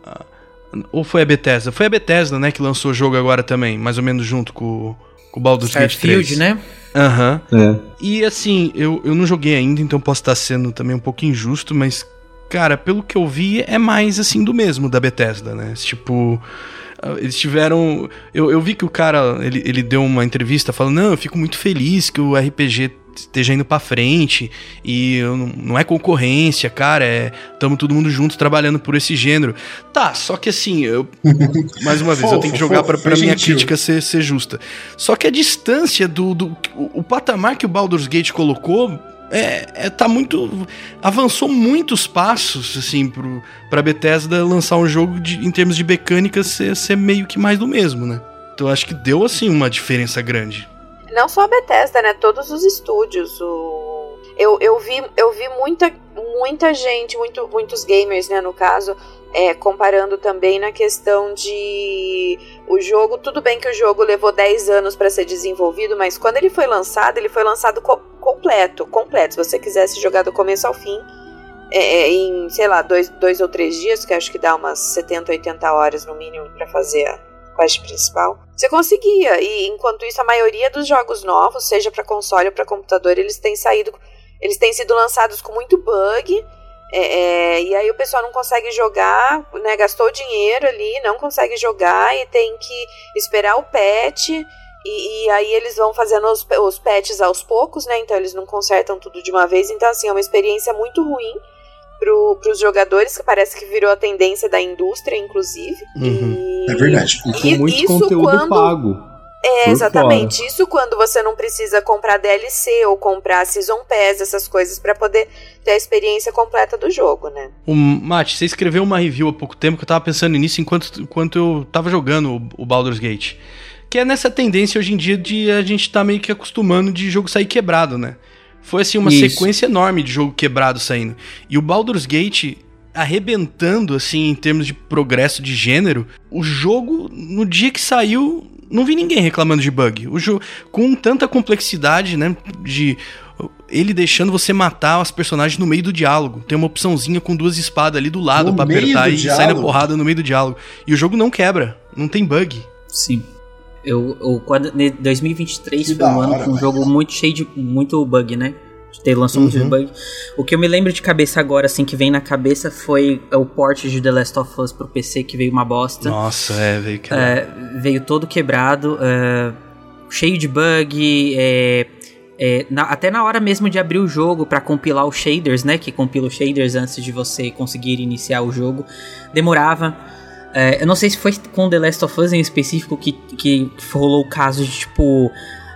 ou foi a Bethesda? Foi a Bethesda, né, que lançou o jogo agora também, mais ou menos junto com, com o Baldur's Gate 3. Starfield, né? Aham. É. E assim, eu, eu não joguei ainda, então posso estar sendo também um pouco injusto, mas, cara, pelo que eu vi, é mais assim do mesmo da Bethesda, né? Tipo. ah, Eles tiveram. Eu, eu vi que o cara ele, ele deu uma entrevista falando: Não, eu fico muito feliz que o RPG esteja indo para frente e não é concorrência, cara, é tamo todo mundo junto trabalhando por esse gênero. Tá, só que assim, eu [LAUGHS] mais uma vez fofo, eu tenho que jogar para minha crítica ser, ser justa. Só que a distância do, do o, o patamar que o Baldur's Gate colocou é, é, tá muito. avançou muitos passos, assim, pro, pra Bethesda lançar um jogo de, em termos de mecânica ser, ser meio que mais do mesmo, né? Então acho que deu, assim, uma diferença grande. Não só a Bethesda, né? Todos os estúdios. O... Eu, eu, vi, eu vi muita, muita gente, muito, muitos gamers, né, no caso, é, comparando também na questão de o jogo, tudo bem que o jogo levou 10 anos para ser desenvolvido, mas quando ele foi lançado, ele foi lançado co completo, completo. Se você quisesse jogar do começo ao fim, é, é, em, sei lá, dois, dois ou três dias, que acho que dá umas 70, 80 horas no mínimo para fazer a quest principal, você conseguia. E enquanto isso, a maioria dos jogos novos, seja para console ou para computador, eles têm saído, eles têm sido lançados com muito bug é, é, e aí o pessoal não consegue jogar, né? Gastou dinheiro ali, não consegue jogar e tem que esperar o patch. E, e aí eles vão fazendo os, os patches aos poucos, né? Então eles não consertam tudo de uma vez. Então, assim, é uma experiência muito ruim para os jogadores, que parece que virou a tendência da indústria, inclusive. Uhum. E, é verdade. E com muito conteúdo quando... pago. É, exatamente. Fora. Isso quando você não precisa comprar DLC ou comprar Season Pass, essas coisas, para poder ter a experiência completa do jogo, né? O Mate, você escreveu uma review há pouco tempo que eu tava pensando nisso enquanto, enquanto eu tava jogando o, o Baldur's Gate. Que é nessa tendência hoje em dia de a gente tá meio que acostumando de jogo sair quebrado, né? Foi assim uma Isso. sequência enorme de jogo quebrado saindo. E o Baldur's Gate arrebentando assim em termos de progresso de gênero, o jogo no dia que saiu não vi ninguém reclamando de bug. O jogo com tanta complexidade, né, de ele deixando você matar as personagens no meio do diálogo. Tem uma opçãozinha com duas espadas ali do lado para apertar e sair na porrada no meio do diálogo. E o jogo não quebra, não tem bug. Sim. Eu, eu quando 2023 que foi um ano com um jogo muito cheio de muito bug, né? ter lançou uhum. muito bug. O que eu me lembro de cabeça agora, assim, que vem na cabeça foi o port de The Last of Us pro PC, que veio uma bosta. Nossa, é, veio quebrado. É, veio todo quebrado, é, cheio de bug, é, é, na, até na hora mesmo de abrir o jogo para compilar os shaders, né? Que compila os shaders antes de você conseguir iniciar o jogo, demorava. É, eu não sei se foi com The Last of Us em específico que, que rolou o caso de tipo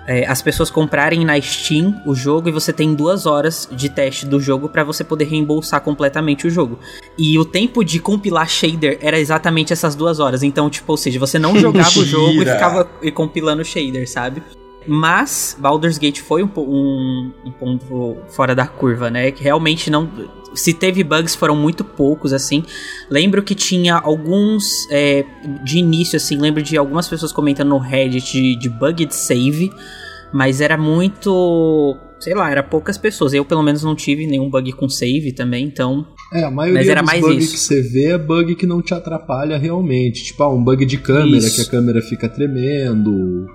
é, as pessoas comprarem na Steam o jogo e você tem duas horas de teste do jogo para você poder reembolsar completamente o jogo. E o tempo de compilar shader era exatamente essas duas horas. Então, tipo, ou seja, você não jogava o jogo e ficava compilando shader, sabe? Mas Baldur's Gate foi um, um, um, ponto fora da curva, né? Que realmente não. Se teve bugs, foram muito poucos, assim. Lembro que tinha alguns. É, de início, assim, lembro de algumas pessoas comentando no Reddit de, de bug de save. Mas era muito. Sei lá, era poucas pessoas. Eu, pelo menos, não tive nenhum bug com save também, então. É, a maioria mas era dos mais bugs isso. que você vê é bug que não te atrapalha realmente. Tipo, ah, um bug de câmera, isso. que a câmera fica tremendo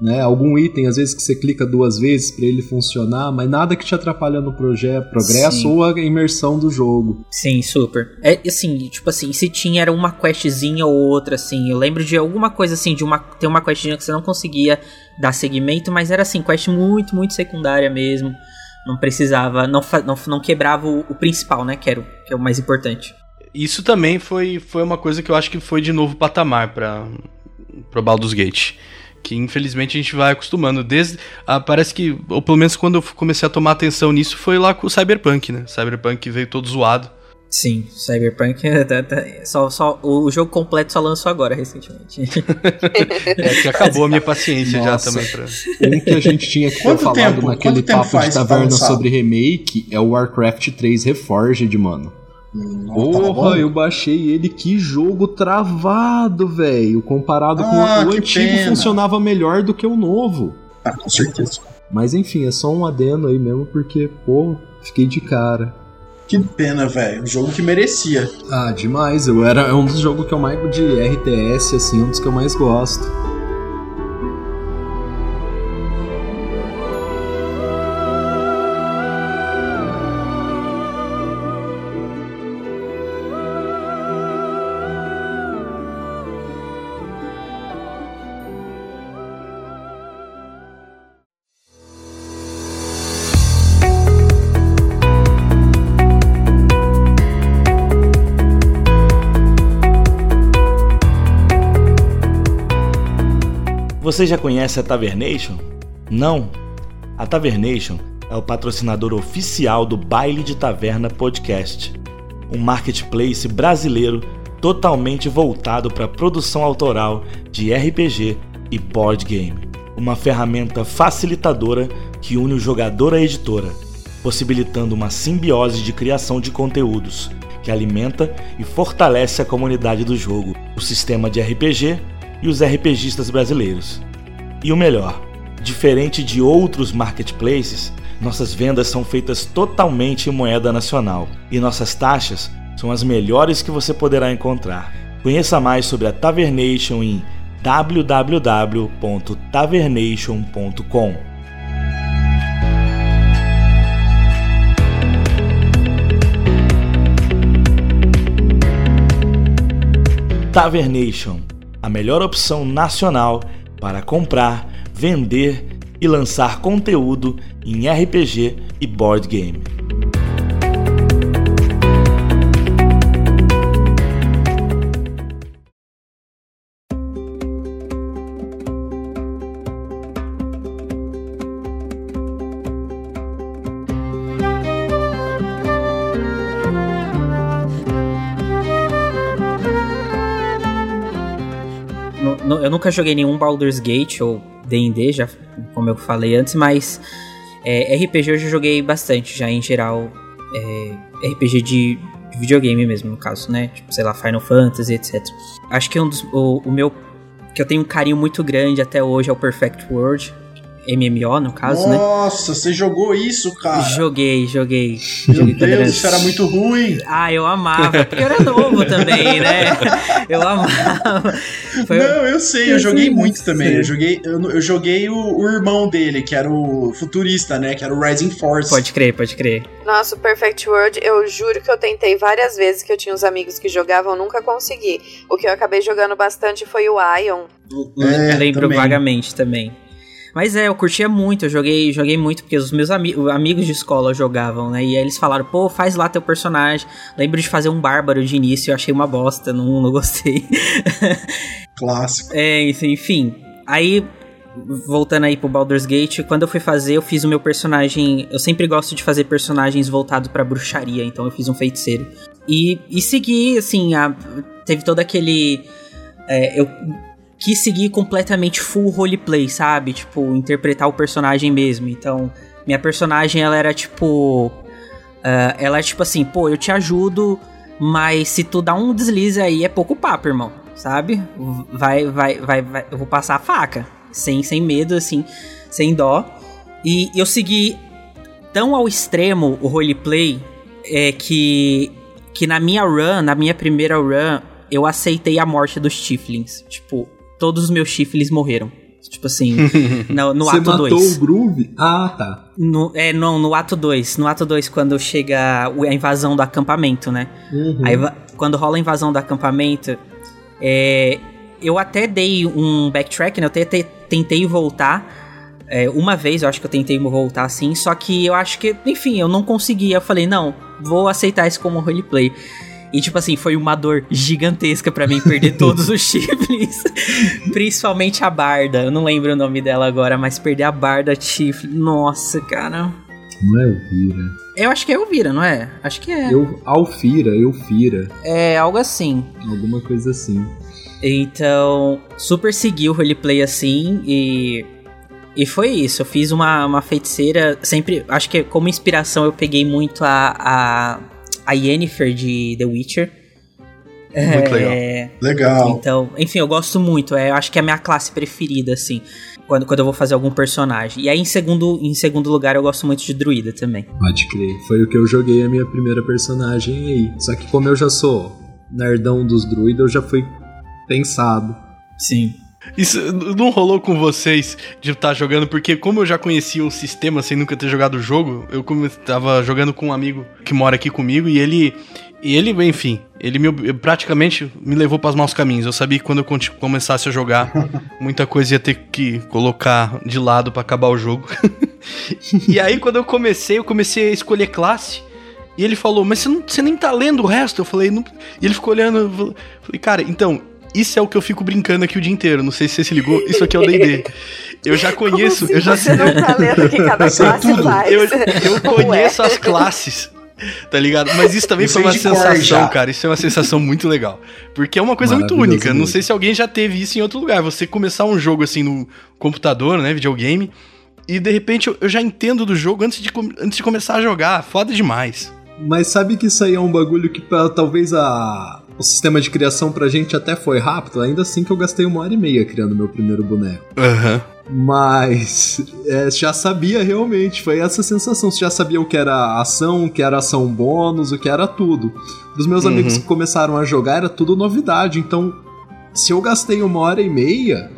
né? Algum item, às vezes, que você clica duas vezes para ele funcionar, mas nada que te atrapalha no projeto, progresso Sim. ou a imersão do jogo. Sim, super. É assim, tipo assim, se tinha era uma questzinha ou outra, assim. Eu lembro de alguma coisa assim, de uma. Ter uma questzinha que você não conseguia dar segmento, mas era assim, quest muito, muito secundária mesmo. Não precisava, não, não, não quebrava o, o principal, né? Que era o, que é o mais importante. Isso também foi, foi uma coisa que eu acho que foi de novo patamar para pro Baldur's Gate que infelizmente a gente vai acostumando. Desde. Ah, parece que, ou pelo menos quando eu comecei a tomar atenção nisso, foi lá com o Cyberpunk, né? Cyberpunk veio todo zoado. Sim, Cyberpunk tá, tá, só, só o jogo completo só lançou agora recentemente. [LAUGHS] é que acabou a minha paciência Nossa. já também pra. Um que a gente tinha que ter falado tempo? naquele Quanto papo de taverna sobre remake é o Warcraft 3 Reforged, mano. Porra, eu baixei ele, que jogo travado, velho. Comparado ah, com o antigo, pena. funcionava melhor do que o novo. Ah, com certeza. Mas enfim, é só um adeno aí mesmo, porque, pô, fiquei de cara. Que pena, velho. Um jogo que merecia. Ah, demais. Eu era é um dos jogos que eu mais de RTS, assim, um dos que eu mais gosto. Você já conhece a Tavernation? Não? A Tavernation é o patrocinador oficial do Baile de Taverna Podcast, um marketplace brasileiro totalmente voltado para a produção autoral de RPG e board game. Uma ferramenta facilitadora que une o jogador à editora, possibilitando uma simbiose de criação de conteúdos que alimenta e fortalece a comunidade do jogo, o sistema de RPG e os RPGistas brasileiros. E o melhor, diferente de outros marketplaces, nossas vendas são feitas totalmente em moeda nacional e nossas taxas são as melhores que você poderá encontrar. Conheça mais sobre a Tavernation em www.tavernation.com. Tavernation, a melhor opção nacional para comprar, vender e lançar conteúdo em RPG e board game. Nunca joguei nenhum Baldur's Gate ou D&D, já, como eu falei antes, mas é, RPG eu já joguei bastante, já em geral. é, RPG de, de videogame mesmo, no caso, né? Tipo, sei lá, Final Fantasy, etc. Acho que um dos, o, o meu... Que eu tenho um carinho muito grande até hoje é o Perfect World. MMO, no caso, né? Nossa, você jogou isso, cara? Joguei, joguei. Meu joguei Deus, isso era muito ruim. Ah, eu amava, porque eu era novo também, né? [LAUGHS] Eu amava. Foi- Não, eu sei, eu joguei sei, muito eu também. Eu joguei, eu, eu joguei o, o irmão dele, que era o futurista, né? Que era o Rising Force. Pode crer, pode crer. Nossa, o Perfect World, eu juro que eu tentei várias vezes que eu tinha uns amigos que jogavam, nunca consegui. O que eu acabei jogando bastante foi o Ion. É, eu lembro também. vagamente também. Mas é, eu curtia muito, eu joguei, joguei muito, porque os meus ami amigos de escola jogavam, né? E aí eles falaram, pô, faz lá teu personagem. Lembro de fazer um bárbaro de início, eu achei uma bosta, não, não gostei. [LAUGHS] Clássico. É, enfim. Aí, voltando aí pro Baldur's Gate, quando eu fui fazer, eu fiz o meu personagem. Eu sempre gosto de fazer personagens voltados pra bruxaria, então eu fiz um feiticeiro. E, e segui, assim, a- teve todo aquele. é, eu quis seguir completamente full roleplay, sabe? Tipo, interpretar o personagem mesmo. Então, minha personagem, ela era tipo. ah, ela é tipo assim, pô, eu te ajudo, mas se tu dá um deslize aí, é pouco papo, irmão. Sabe? Vai, vai, vai, vai. Eu vou passar a faca. Sem, sem medo, assim, sem dó. E eu segui tão ao extremo o roleplay é que, que na minha run, na minha primeira run, eu aceitei a morte dos Tiflins. Tipo, todos os meus Tiflins morreram. Tipo assim, [LAUGHS] no, no Você ato matou 2. o Groove? Ah, tá. No, é, não, no ato 2. No ato 2, quando chega a invasão do acampamento, né? Uhum. Aí, quando rola a invasão do acampamento, é, eu até dei um backtrack, né? Eu até te- tentei voltar. é, uma vez, eu acho que eu tentei voltar assim, só que eu acho que, enfim, eu não consegui. Eu falei, não, vou aceitar isso como roleplay. E, tipo assim, foi uma dor gigantesca pra mim perder [LAUGHS] todos os chifres. [LAUGHS] Principalmente a Barda. Eu não lembro o nome dela agora, mas perder a Barda chifre. Nossa, cara. Não é Elvira. Eu acho que é Elvira, não é? Acho que é. Eu, Alfira, Eufira. É algo assim. Alguma coisa assim. Então, super segui o roleplay assim e. E foi isso. Eu fiz uma, uma feiticeira. Sempre. Acho que como inspiração eu peguei muito a. A, a Yennefer de The Witcher. Muito É, Legal. Então, enfim, eu gosto muito. É, eu acho que é a minha classe preferida, assim. Quando, quando eu vou fazer algum personagem. E aí, em segundo, em segundo lugar, eu gosto muito de druida também. Pode crer. Foi o que eu joguei a minha primeira personagem aí. Só que como eu já sou nerdão dos druidas, eu já fui pensado. Sim. Isso não rolou com vocês de estar jogando, porque como eu já conhecia o sistema sem nunca ter jogado o jogo, eu come- tava jogando com um amigo que mora aqui comigo e ele. E ele, enfim, ele me, praticamente me levou para os maus caminhos. Eu sabia que quando eu começasse a jogar, [LAUGHS] muita coisa ia ter que colocar de lado para acabar o jogo. [LAUGHS] e aí, quando eu comecei, eu comecei a escolher classe. E ele falou, mas você, não, você nem tá lendo o resto? Eu falei, não. E ele ficou olhando. eu falei, cara, então, isso é o que eu fico brincando aqui o dia inteiro. Não sei se você se ligou, isso aqui é o D&D. Eu já conheço, Como eu já assim você não tá Eu sei [LAUGHS] classe tudo. faz. eu, eu conheço as classes. Tá ligado? Mas isso também Eu foi sei uma sensação, já. cara. Isso é uma sensação muito legal. Porque é uma coisa muito única. Não sei se alguém já teve isso em outro lugar. Você começar um jogo assim no computador, né? Videogame. E de repente eu, eu já entendo do jogo antes de, antes de começar a jogar. Foda demais. Mas sabe que isso aí é um bagulho que pra- talvez a, o sistema de criação pra gente até foi rápido, ainda assim que eu gastei uma hora e meia criando meu primeiro boneco. Aham. Mas é, já sabia realmente, foi essa sensação. Você já sabia o que era ação, o que era ação bônus, o que era tudo. Os meus Uhum. amigos que começaram a jogar era tudo novidade, então se eu gastei uma hora e meia,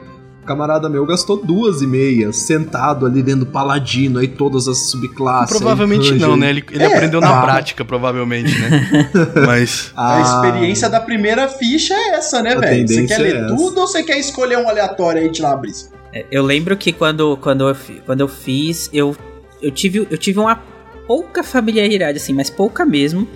camarada meu gastou duas e meia, sentado ali dentro do paladino, aí todas as subclasses. aí Provavelmente ranger. não, né? Ele, ele É, aprendeu na ah. prática, provavelmente, né? [LAUGHS] Mas. A experiência da primeira ficha é essa, né, velho? Você quer ler é tudo ou você quer escolher um aleatório aí e uma brisa? É, Eu lembro que quando, quando, eu, quando eu fiz, eu, eu, tive, eu tive uma pouca familiaridade, assim, mas pouca mesmo,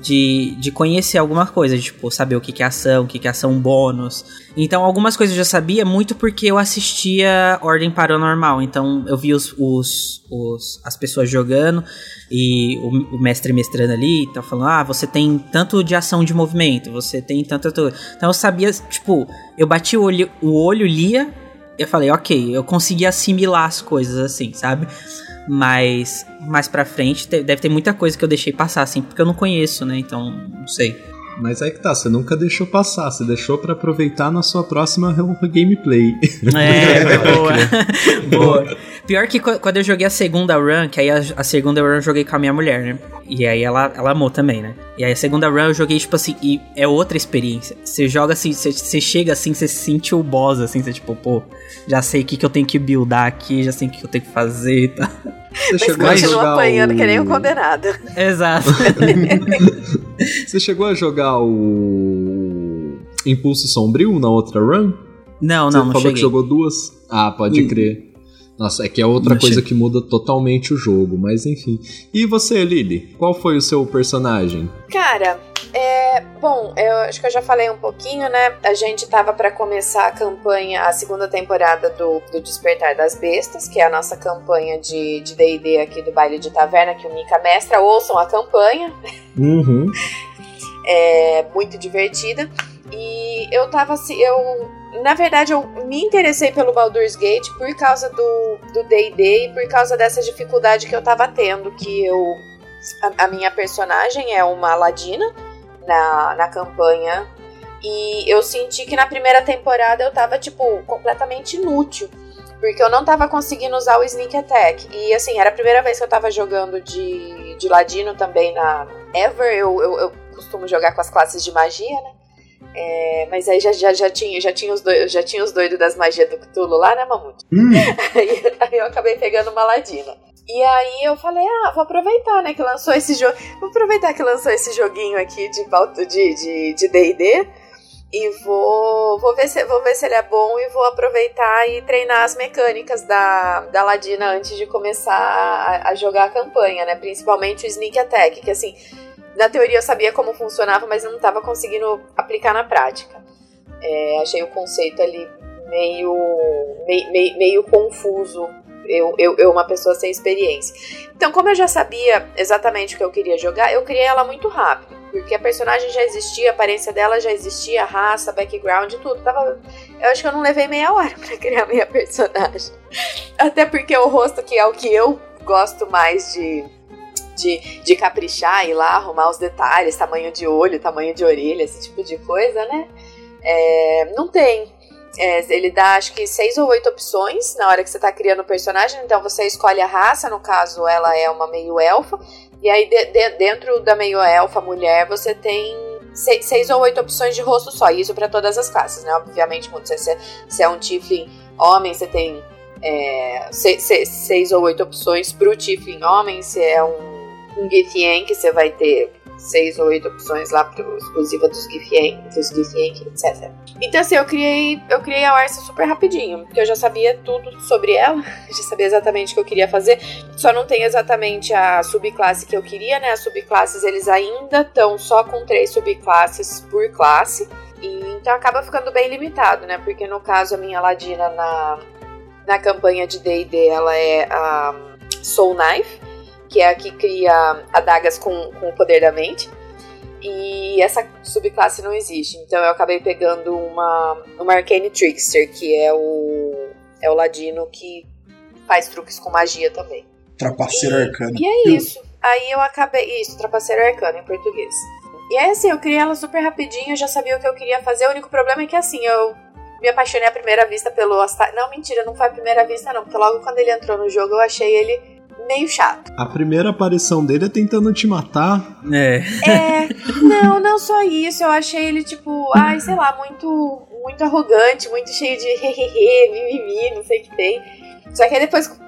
de, de conhecer alguma coisa, de, tipo, saber o que, que é ação, o que, que é ação bônus. Então, algumas coisas eu já sabia muito porque eu assistia Ordem Paranormal. Então, eu vi os, os, os- as pessoas jogando e o, o mestre mestrando ali tá falando: ah, você tem tanto de ação de movimento, você tem tanto. tanto." Então, eu sabia, tipo, eu bati o olho, o olho lia eu falei, ok, eu consegui assimilar as coisas assim, sabe? Mas mais pra frente te- deve ter muita coisa que eu deixei passar, assim, porque eu não conheço, né? Então, não sei. Mas aí que tá, você nunca deixou passar, você deixou pra aproveitar na sua próxima gameplay. [LAUGHS] É, [LAUGHS] boa. [LAUGHS] boa. Pior que qu- quando eu joguei a segunda run, que aí a, a segunda run eu joguei com a minha mulher, né? E aí ela, ela amou também, né? E aí a segunda run eu joguei, tipo assim, e é outra experiência. Você joga assim, você, você chega assim, você sente o boss, assim, você tipo, pô, já sei o que, que eu tenho que buildar aqui, já sei o que, que eu tenho que fazer e tal. Você Mas chegou a continua jogar apanhando o... que nem um condenado. Exato. [LAUGHS] Você chegou a jogar o Impulso Sombrio na outra run? Não, Você não, não falou cheguei. que jogou duas? Ah, pode Hum. crer. Nossa, é que é outra Não coisa cheguei. que muda totalmente o jogo, mas enfim. E você, Lily? Qual foi o seu personagem? Cara, é. Bom, eu acho que eu já falei um pouquinho, né? A gente tava pra começar a campanha, a segunda temporada do, do Despertar das Bestas, que é a nossa campanha de de DD aqui do Baile de Taverna, que o Mika mestra. Ouçam a campanha, Uhum. [LAUGHS] é muito divertida. E eu tava assim, eu. Na verdade, eu me interessei pelo Baldur's Gate por causa do D&D e por causa dessa dificuldade que eu tava tendo, que eu... A, a minha personagem é uma ladina na, na campanha e eu senti que na primeira temporada eu tava, tipo, completamente inútil. Porque eu não tava conseguindo usar o Sneak Attack. E assim, era a primeira vez que eu tava jogando de, de ladino também na Ever. Eu, eu, eu costumo jogar com as classes de magia, né? É, mas aí já, já, já, tinha, já, tinha os doidos, já tinha os doidos das magias do Cthulhu lá, né, Mamute? Hum, [LAUGHS] Aí, aí eu acabei pegando uma ladina. E aí eu falei, ah, vou aproveitar, né, que lançou esse jogo. Vou aproveitar que lançou esse joguinho aqui de de de de D&D e vou vou ver se vou ver se ele é bom e vou aproveitar e treinar as mecânicas da, da ladina antes de começar a, a jogar a campanha, né? Principalmente o sneak attack, que assim, na teoria eu sabia como funcionava, mas eu não estava conseguindo aplicar na prática. É, achei o conceito ali meio, meio, meio, meio confuso. Eu, eu, eu, uma pessoa sem experiência. Então, como eu já sabia exatamente o que eu queria jogar, eu criei ela muito rápido. Porque a personagem já existia, a aparência dela já existia, a raça, background, tudo. Tava, eu acho que eu não levei meia hora pra criar minha [LAUGHS] personagem. Até porque o rosto, que é o que eu gosto mais de, de, de caprichar, ir lá, arrumar os detalhes, tamanho de olho, tamanho de orelha, esse tipo de coisa, né? É, não tem. É, ele dá acho que seis ou oito opções na hora que você tá criando o personagem. Então você escolhe a raça, no caso ela é uma meio elfa. E aí de, de, dentro da meio elfa mulher você tem seis, seis, ou oito opções de rosto só. Isso para todas as classes, né? Obviamente, se você se é um Tiflin homem, você tem é, seis, seis, seis, ou oito opções pro Tiflin homem. Se é um, um Githien, que você vai ter seis ou oito opções lá pro exclusiva dos Githien, dos Githien, etc. Então assim, eu criei, eu criei a Arsa super rapidinho, porque eu já sabia tudo sobre ela, [LAUGHS] já sabia exatamente o que eu queria fazer, só não tem exatamente a subclasse que eu queria, né? As subclasses eles ainda estão só com três subclasses por classe. E, então acaba ficando bem limitado, né? Porque no caso a minha Ladina na, na campanha de D&D ela é a Soul Knife, que é a que cria adagas com, com o poder da mente. E essa subclasse não existe. Então eu acabei pegando uma, uma Arcane Trickster, que é o, é o ladino que faz truques com magia também. Trapaceiro arcano. E é isso. Aí eu acabei. Isso, trapaceiro arcano em português. E aí, assim, eu criei ela super rapidinho, eu já sabia o que eu queria fazer. O único problema é que, assim, eu me apaixonei à primeira vista pelo Astarion. Não, mentira, não foi à primeira vista, não. Porque logo quando ele entrou no jogo, eu achei ele meio chato. A primeira aparição dele é tentando te matar. É. É, não, não só isso. Eu achei ele, tipo, ai, sei lá, muito, muito arrogante, muito cheio de hehehe, mimimi, não sei o que tem. Só que aí depois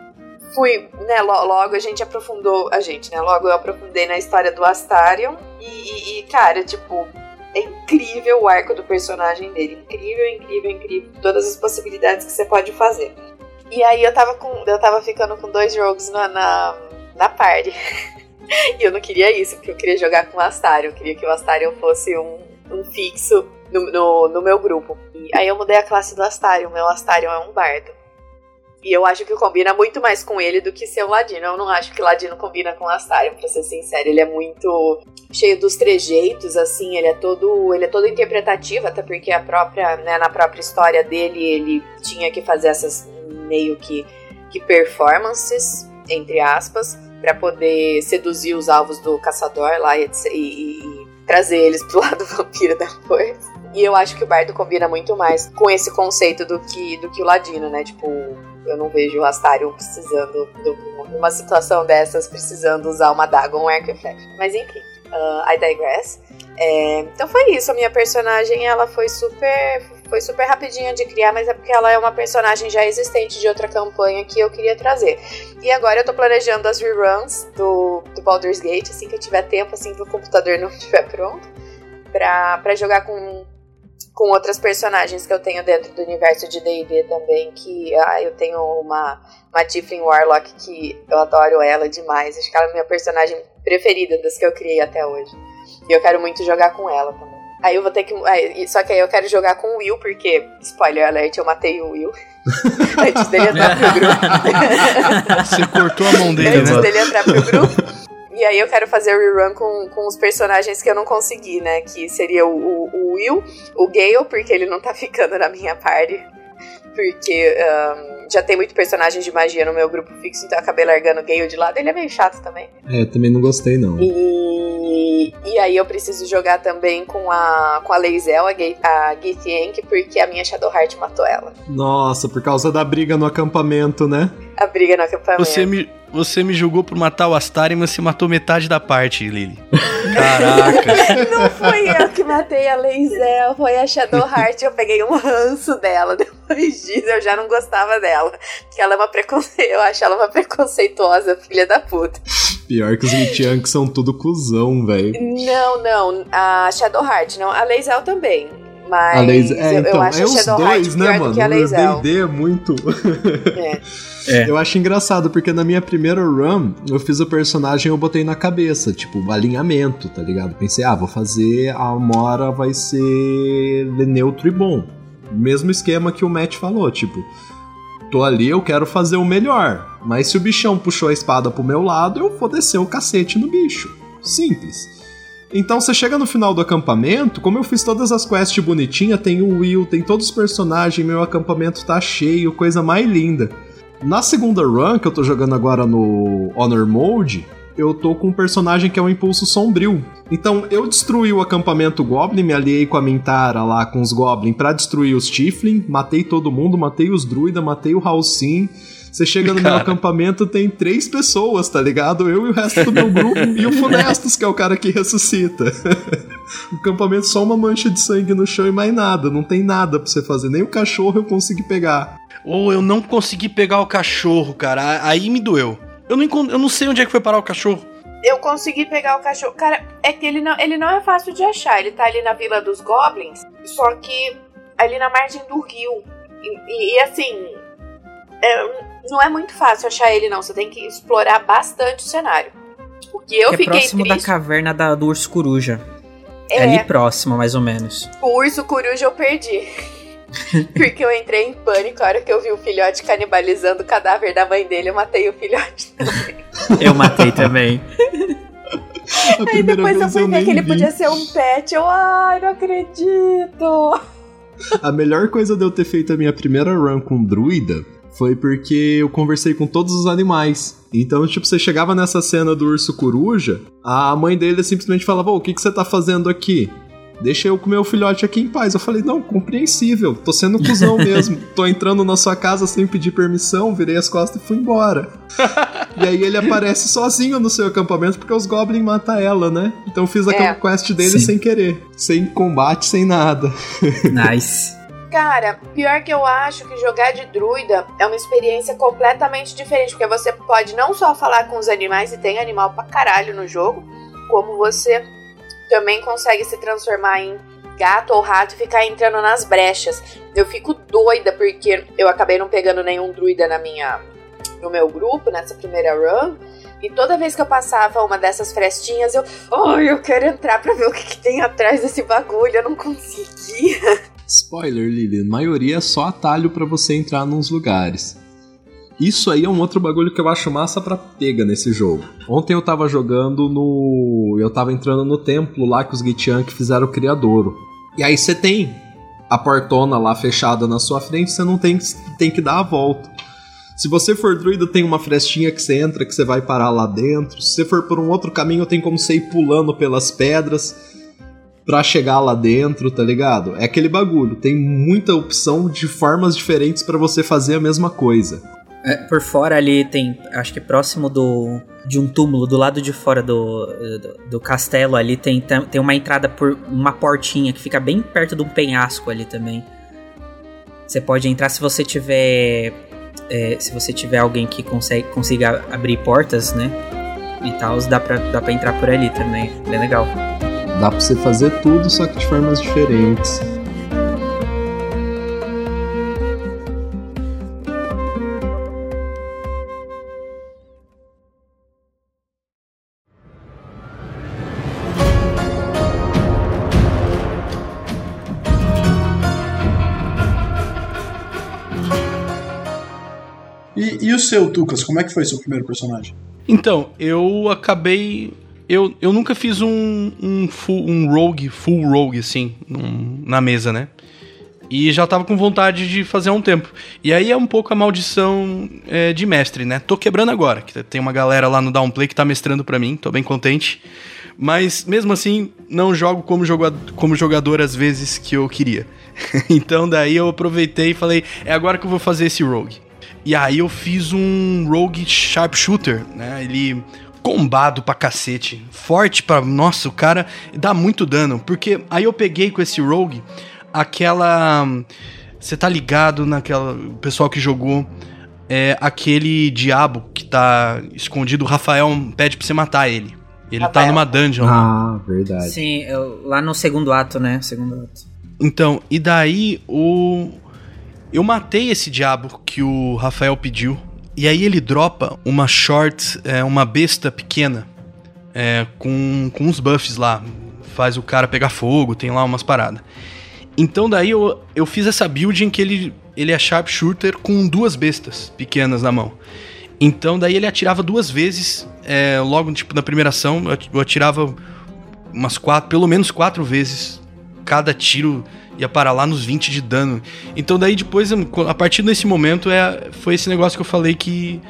fui, né, lo- logo a gente aprofundou, a gente, né, logo eu aprofundei na história do Astarion e, e- e, cara, tipo, é incrível o arco do personagem dele, incrível, incrível, incrível, todas as possibilidades que você pode fazer. E aí eu tava com, eu tava ficando com dois jogos na, na, na party. [LAUGHS] e eu não queria isso, porque eu queria jogar com o Astarion, eu queria que o Astarion fosse um, um fixo no, no, no meu grupo. E aí eu mudei a classe do Astarion, meu Astarion é um bardo. E eu acho que combina muito mais com ele do que ser um Ladino. Eu não acho que Ladino combina com Astarion, pra ser sincero. Ele é muito cheio dos trejeitos, assim, ele é todo. Ele é todo interpretativo, até porque a própria, né, na própria história dele, ele tinha que fazer essas meio que, que performances, entre aspas, pra poder seduzir os alvos do caçador lá e, e- e trazer eles pro [LAUGHS] lado vampiro depois. E eu acho que o bardo combina muito mais com esse conceito do que, do que o ladino, né? Tipo, eu não vejo o Astarion precisando, de- numa situação dessas, precisando usar uma daga ou um arco e flecha. Mas enfim, uh, I digress. É, então foi isso, a minha personagem ela foi super foi super rapidinha de criar, mas é porque ela é uma personagem já existente de outra campanha que eu queria trazer. E agora eu tô planejando as reruns do, do Baldur's Gate, assim que eu tiver tempo, assim que o computador não [LAUGHS] estiver pronto, pra, pra jogar com, com outras personagens que eu tenho dentro do universo de D&D também, que ah, eu tenho uma, uma Tiefling Warlock que eu adoro ela demais, acho que ela é a minha personagem preferida das que eu criei até hoje. E eu quero muito jogar com ela também. Aí eu vou ter que. aí- Só que aí eu quero jogar com o Will, porque, spoiler alert, eu matei o Will. [LAUGHS] Antes dele entrar pro grupo. [LAUGHS] Você cortou a mão dele, Antes né? dele entrar pro grupo. E aí eu quero fazer o rerun com, com os personagens que eu não consegui, né? Que seria o, o, o Will, o Gale, porque ele não tá ficando na minha party. Porque ahn, já tem muito personagem de magia no meu grupo fixo, então eu acabei largando o Gale de lado. Ele é meio chato também. É, também não gostei não. E, e aí eu preciso jogar também com a, com a Leizel, a, a Githyank, porque a minha Shadowheart matou ela. Nossa, por causa da briga no acampamento, né? A briga no acampamento. Você me, você me julgou por matar o Astarion, mas você matou metade da parte, Lily. Caraca. [LAUGHS] Não fui eu que matei a Leizel, foi a Shadowheart. Eu peguei um ranço dela. [LAUGHS] Depois disso, eu já não gostava dela. Porque ela é uma preconce... Eu acho ela uma preconceituosa, filha da puta. Pior que os Gitianks são tudo cuzão, velho. Não, não. A Shadowheart, não. A Leizel também. Mas A. É, eu, então, eu acho é a os Shadowheart dois, né, pior mano? do que a. D&D é muito... É. [LAUGHS] Eu acho engraçado, porque na minha primeira run, eu fiz o personagem e eu botei na cabeça, tipo, alinhamento, tá ligado? Pensei, ah, vou fazer, a Mora vai ser neutro e bom. Mesmo esquema que o Matt falou, tipo, tô ali, eu quero fazer o melhor. Mas se o bichão puxou a espada pro meu lado, eu vou descer o cacete no bicho. Simples. Então você chega no final do acampamento, como eu fiz todas as quests bonitinha, tem o Will, tem todos os personagens, meu acampamento tá cheio, coisa mais linda. Na segunda run, que eu tô jogando agora no Honor Mode, eu tô com um personagem que é um impulso sombrio. Então eu destruí o acampamento Goblin, me aliei com a Mintara lá com os Goblin pra destruir os Tiflin, matei todo mundo, matei os Druida, matei o Halcin. Você chega no meu Cara. acampamento, tem três pessoas, tá ligado? Eu e o resto do meu grupo, e o Funestos, que é o cara que ressuscita. o [LAUGHS] acampamento só uma mancha de sangue no chão e mais nada, não tem nada pra você fazer, nem o cachorro eu consegui pegar. Ou eu não consegui pegar o cachorro, cara. Aí me doeu. Eu não, encont- eu não sei onde é que foi parar o cachorro. Eu consegui pegar o cachorro. Cara, é que ele não, ele não é fácil de achar. Ele tá ali na Vila dos Goblins, só que ali na margem do rio. E, e- e, assim, é, não é muito fácil achar ele, não. Você tem que explorar bastante o cenário. O que eu que é fiquei próximo triste. da caverna da, do urso coruja. É ali próximo, mais ou menos. O urso coruja eu perdi. [LAUGHS] Porque eu entrei em pânico a hora que eu vi o filhote canibalizando o cadáver da mãe dele. Eu matei o filhote também. eu matei também. Aí depois eu fui ver que ele vi. podia ser um pet. Eu, ai, não acredito. A melhor coisa de eu ter feito a minha primeira run com druida foi porque eu conversei com todos os animais. Então, tipo, você chegava nessa cena do urso coruja, a mãe dele simplesmente falava: o que, que você tá fazendo aqui? Deixa eu com meu filhote aqui em paz. Eu falei, não, compreensível. Tô sendo cuzão [LAUGHS] mesmo. Tô entrando na sua casa sem pedir permissão, virei as costas e fui embora. e aí ele aparece [LAUGHS] sozinho no seu acampamento porque os goblins matam ela, né? Então fiz a é. quest dele Sim. sem querer. Sem combate, sem nada. nice. [LAUGHS] Cara, pior que eu acho que jogar de druida é uma experiência completamente diferente, porque você pode não só falar com os animais, e tem animal pra caralho no jogo, como você também consegue se transformar em gato ou rato e ficar entrando nas brechas. Eu fico doida porque eu acabei não pegando nenhum druida na minha no meu grupo nessa primeira run. E toda vez que eu passava uma dessas frestinhas, eu, oh, eu quero entrar pra ver o que, que, tem atrás desse bagulho, eu não conseguia. [LAUGHS] Spoiler, Lily, maioria é só atalho para você entrar nos lugares. Isso aí é um outro bagulho que eu acho massa pra pega nesse jogo. Ontem eu tava jogando no. Eu tava entrando no templo lá que os Gitiank fizeram o Criadouro. E aí você tem a portona lá fechada na sua frente, você não tem, tem que dar a volta. Se você for druida, tem uma frestinha que você entra, que você vai parar lá dentro. Se você for por um outro caminho, tem como você ir pulando pelas pedras pra chegar lá dentro, tá ligado? É aquele bagulho. Tem muita opção de formas diferentes para você fazer a mesma coisa. É, por fora ali tem, acho que próximo do de um túmulo, do lado de fora do, do, do, castelo ali tem, tem uma entrada por uma portinha que fica bem perto de um penhasco ali também. Você pode entrar se você tiver é, se você tiver alguém que consegue consiga abrir portas, né? E tal, dá dá pra entrar por ali também. Bem legal. Dá pra você fazer tudo, só que de formas diferentes. Seu, Tucas? Como é que foi seu primeiro personagem? Então, eu acabei. Eu, eu nunca fiz um, um, full, um rogue, full rogue, assim, na mesa, né? E já tava com vontade de fazer há um tempo. E aí é um pouco a maldição é, de mestre, né? Tô quebrando agora, que tem uma galera lá no Downplay que tá mestrando para mim, tô bem contente. Mas mesmo assim, não jogo como jogador, como jogador às vezes que eu queria. [LAUGHS] então daí eu aproveitei e falei, é agora que eu vou fazer esse rogue. E aí eu fiz um Rogue Sharpshooter, né? Ele combado pra cacete, forte pra. Nossa, o cara dá muito dano. Porque aí eu peguei com esse Rogue aquela. Você tá ligado naquela. O pessoal que jogou. É aquele diabo que tá escondido. O Rafael pede pra você matar ele. Ele tá Rafael. tá numa dungeon ah, lá. Ah, verdade. Sim, eu, lá no segundo ato, né? Segundo ato. Então, e daí o. Eu matei esse diabo que o Rafael pediu. E aí ele dropa uma short, é, uma besta pequena, é, com, com uns buffs lá. Faz o cara pegar fogo, tem lá umas paradas. Então daí eu, eu fiz essa build em que ele, ele é sharpshooter com duas bestas pequenas na mão. Então daí ele atirava duas vezes, é, logo tipo na primeira ação, eu atirava umas quatro, pelo menos quatro vezes. Cada tiro ia parar lá nos 20 de dano. Então daí depois, a partir desse momento, é, foi esse negócio que eu falei que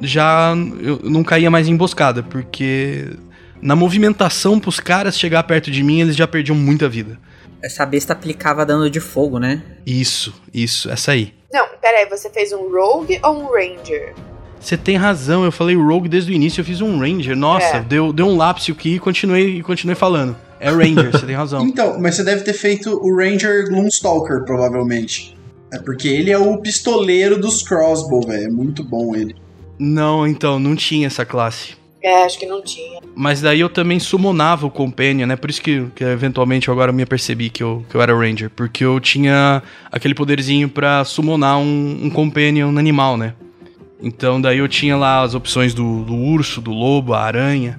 já eu não caía mais em emboscada, porque na movimentação pros caras chegar perto de mim, eles já perdiam muita vida. Essa besta aplicava dano de fogo, né? Isso, isso, essa aí. Não, peraí, você fez um Rogue ou um Ranger? Você tem razão, eu falei Rogue desde o início, eu fiz um Ranger. Nossa, é. deu, deu um lapso aqui e continuei, continuei falando. É Ranger, você tem razão. Então, mas você deve ter feito o Ranger Gloomstalker, provavelmente. É porque ele é o pistoleiro dos crossbow, velho. É muito bom ele. Não, então, não tinha essa classe. É, acho que não tinha. Mas daí eu também summonava o Companion, né? Por isso que, que eventualmente eu agora me apercebi que eu, que eu era Ranger. Porque eu tinha aquele poderzinho pra summonar um, um Companion animal, né? Então daí eu tinha lá as opções do, do urso, do lobo, a aranha.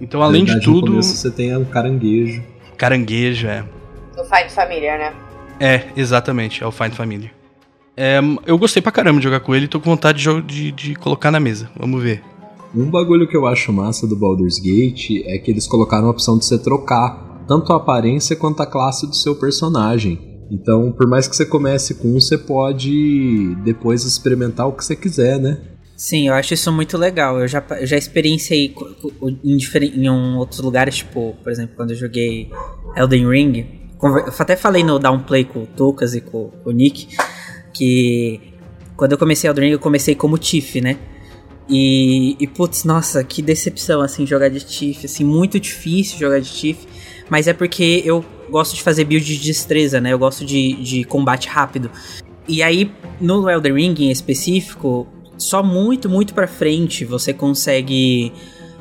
Então, além Verdade, de tudo. No começo você tem o caranguejo. Caranguejo, é. Do Find Familiar, né? É, exatamente, é o Find Family. É, eu gostei pra caramba de jogar com ele e tô com vontade de, de, de colocar na mesa. Vamos ver. Um bagulho que eu acho massa do Baldur's Gate é que eles colocaram a opção de você trocar tanto a aparência quanto a classe do seu personagem. Então, por mais que você comece com um, você pode depois experimentar o que você quiser, né? Sim, eu acho isso muito legal. Eu já, eu já experienciei em, em um, outros lugares, tipo, por exemplo, quando eu joguei Elden Ring. Eu até falei no Downplay com o Tucas e com, com o Nick que quando eu comecei Elden Ring, eu comecei como Tiff, né? E, e putz, nossa, que decepção, assim, jogar de Tiff, assim, muito difícil jogar de Tiff. Mas é porque eu gosto de fazer build de destreza, né? Eu gosto de, de combate rápido. E aí, no Elden Ring em específico, só muito, muito pra frente você consegue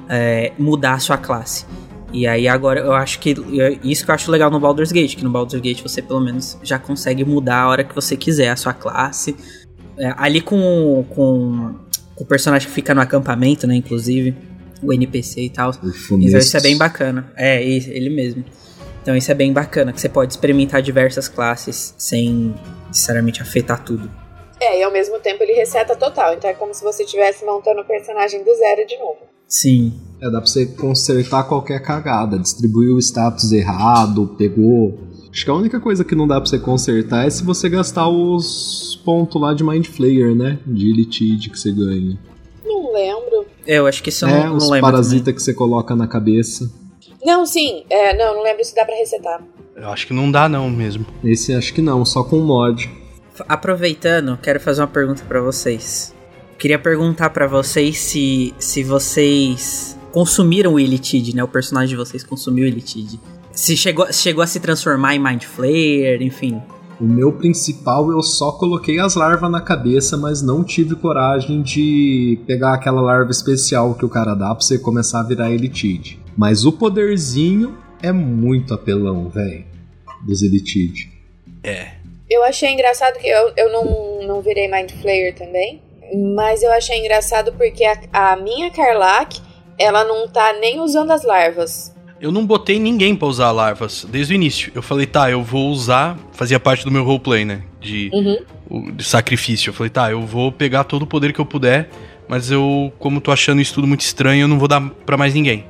é, mudar a sua classe. E aí agora eu acho que isso que eu acho legal no Baldur's Gate, que no Baldur's Gate você pelo menos já consegue mudar a hora que você quiser a sua classe. É, ali com, com, com, o personagem que fica no acampamento, né, inclusive, o NPC e tal. Então isso é bem bacana. É, ele mesmo. Então isso é bem bacana, que você pode experimentar diversas classes sem necessariamente afetar tudo. É, e ao mesmo tempo ele reseta total, então é como se você estivesse montando o personagem do zero de novo. Sim. É, dá pra você consertar qualquer cagada, distribuiu o status errado, pegou. Acho que a única coisa que não dá pra você consertar é se você gastar os pontos lá de Mind Flayer, né? De Elitide que você ganha. Não lembro. É, eu acho que isso é, não, os não parasitas que você coloca na cabeça. Não, sim. É, não, não lembro se dá pra resetar. Eu acho que não dá não mesmo. Esse acho que não, só com mod. Aproveitando, quero fazer uma pergunta para vocês. Queria perguntar para vocês se, se vocês consumiram o Elitid, né? O personagem de vocês consumiu o Elitid. Se chegou, chegou a se transformar em Mind Flayer, enfim. O meu principal eu só coloquei as larvas na cabeça, mas não tive coragem de pegar aquela larva especial que o cara dá pra você começar a virar Elitid. Mas o poderzinho é muito apelão, velho. Dos Elitid. É. Eu achei engraçado que eu, eu não, não virei Mind Flayer também. Mas eu achei engraçado porque a, a minha Karlak, ela não tá nem usando as larvas. Eu não botei ninguém pra usar larvas desde o início. Eu falei, tá, eu vou usar. Fazia parte do meu roleplay, né? De, Uhum. de sacrifício. Eu falei, tá, eu vou pegar todo o poder que eu puder. Mas eu, como tô achando isso tudo muito estranho, eu não vou dar pra mais ninguém.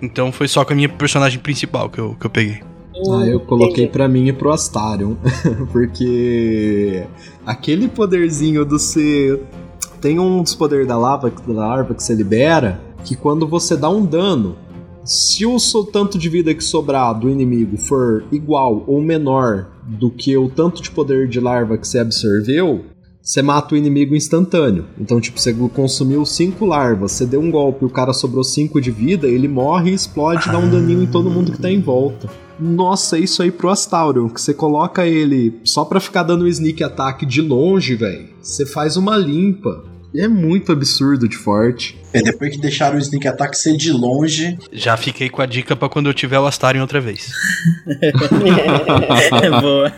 Então foi só com a minha personagem principal que eu, que eu peguei. Ah, eu coloquei Entendi. pra mim e pro Astarion. [LAUGHS] porque aquele poderzinho do ser. Tem um dos poderes da lava, da larva que você libera, que quando você dá um dano, se o so- tanto de vida que sobrar do inimigo for igual ou menor do que o tanto de poder de larva que você absorveu, você mata o inimigo instantâneo. Então, tipo, você consumiu 5 larvas, você deu um golpe e o cara sobrou 5 de vida, ele morre e explode e dá um daninho em todo mundo que tá em volta. Nossa, isso aí pro Astarion, que você coloca ele só pra ficar dando um sneak attack de longe, velho. Você faz uma limpa. E é muito absurdo de forte. É depois que deixaram o Sneak Attack ser de longe. Já fiquei com a dica pra quando eu tiver o Astarion outra vez. [LAUGHS] é boa.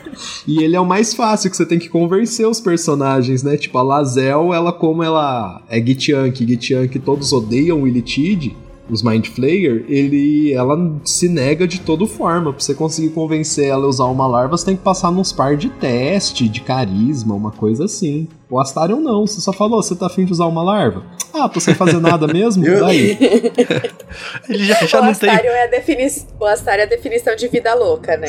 E ele é o mais fácil, que você tem que convencer os personagens, né? Tipo, a Lazel, ela como ela é Gitiank, Gitiank todos odeiam o Illithid, os Mind Flayer, ele, ela se nega de toda forma. Pra você conseguir convencer ela a usar uma larva, você tem que passar nos par de teste, de carisma, uma coisa assim. O Astarion não, você só falou, você tá afim de usar uma larva? Ah, tô sem fazer nada mesmo? [LAUGHS] Eu- Daí. [LAUGHS] Ele já, já o, não tem. Astário é a defini- o Astário é a definição de vida louca, né?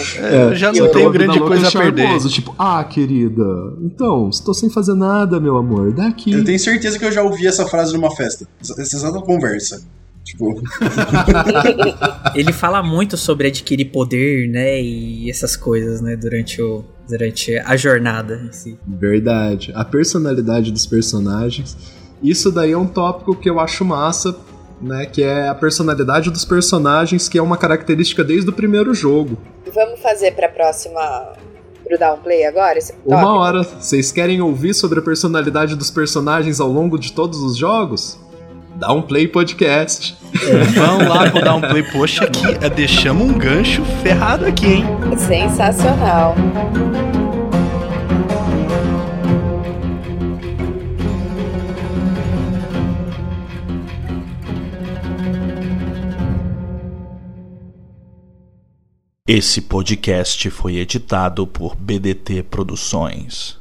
É, já E não Lobo grande coisa a é perder. charmoso, Tipo, ah, querida, então, estou sem fazer nada, meu amor, daqui. Eu tenho certeza que eu já ouvi essa frase numa festa. Essa essa exata conversa. Tipo, [LAUGHS] Ele fala muito sobre adquirir poder, né? E essas coisas, né? Durante, o, durante a jornada em si. Verdade. A personalidade dos personagens. Isso daí é um tópico que eu acho massa, né? Que é a personalidade dos personagens, que é uma característica desde o primeiro jogo. Vamos fazer pra próxima. pro downplay agora? Esse Uma hora, vocês querem ouvir sobre a personalidade dos personagens ao longo de todos os jogos? Dá um play podcast. [LAUGHS] Vamos lá pro dar um play. Poxa, aqui é, deixamos um gancho ferrado aqui, hein? Sensacional. Esse podcast foi editado por BDT Produções.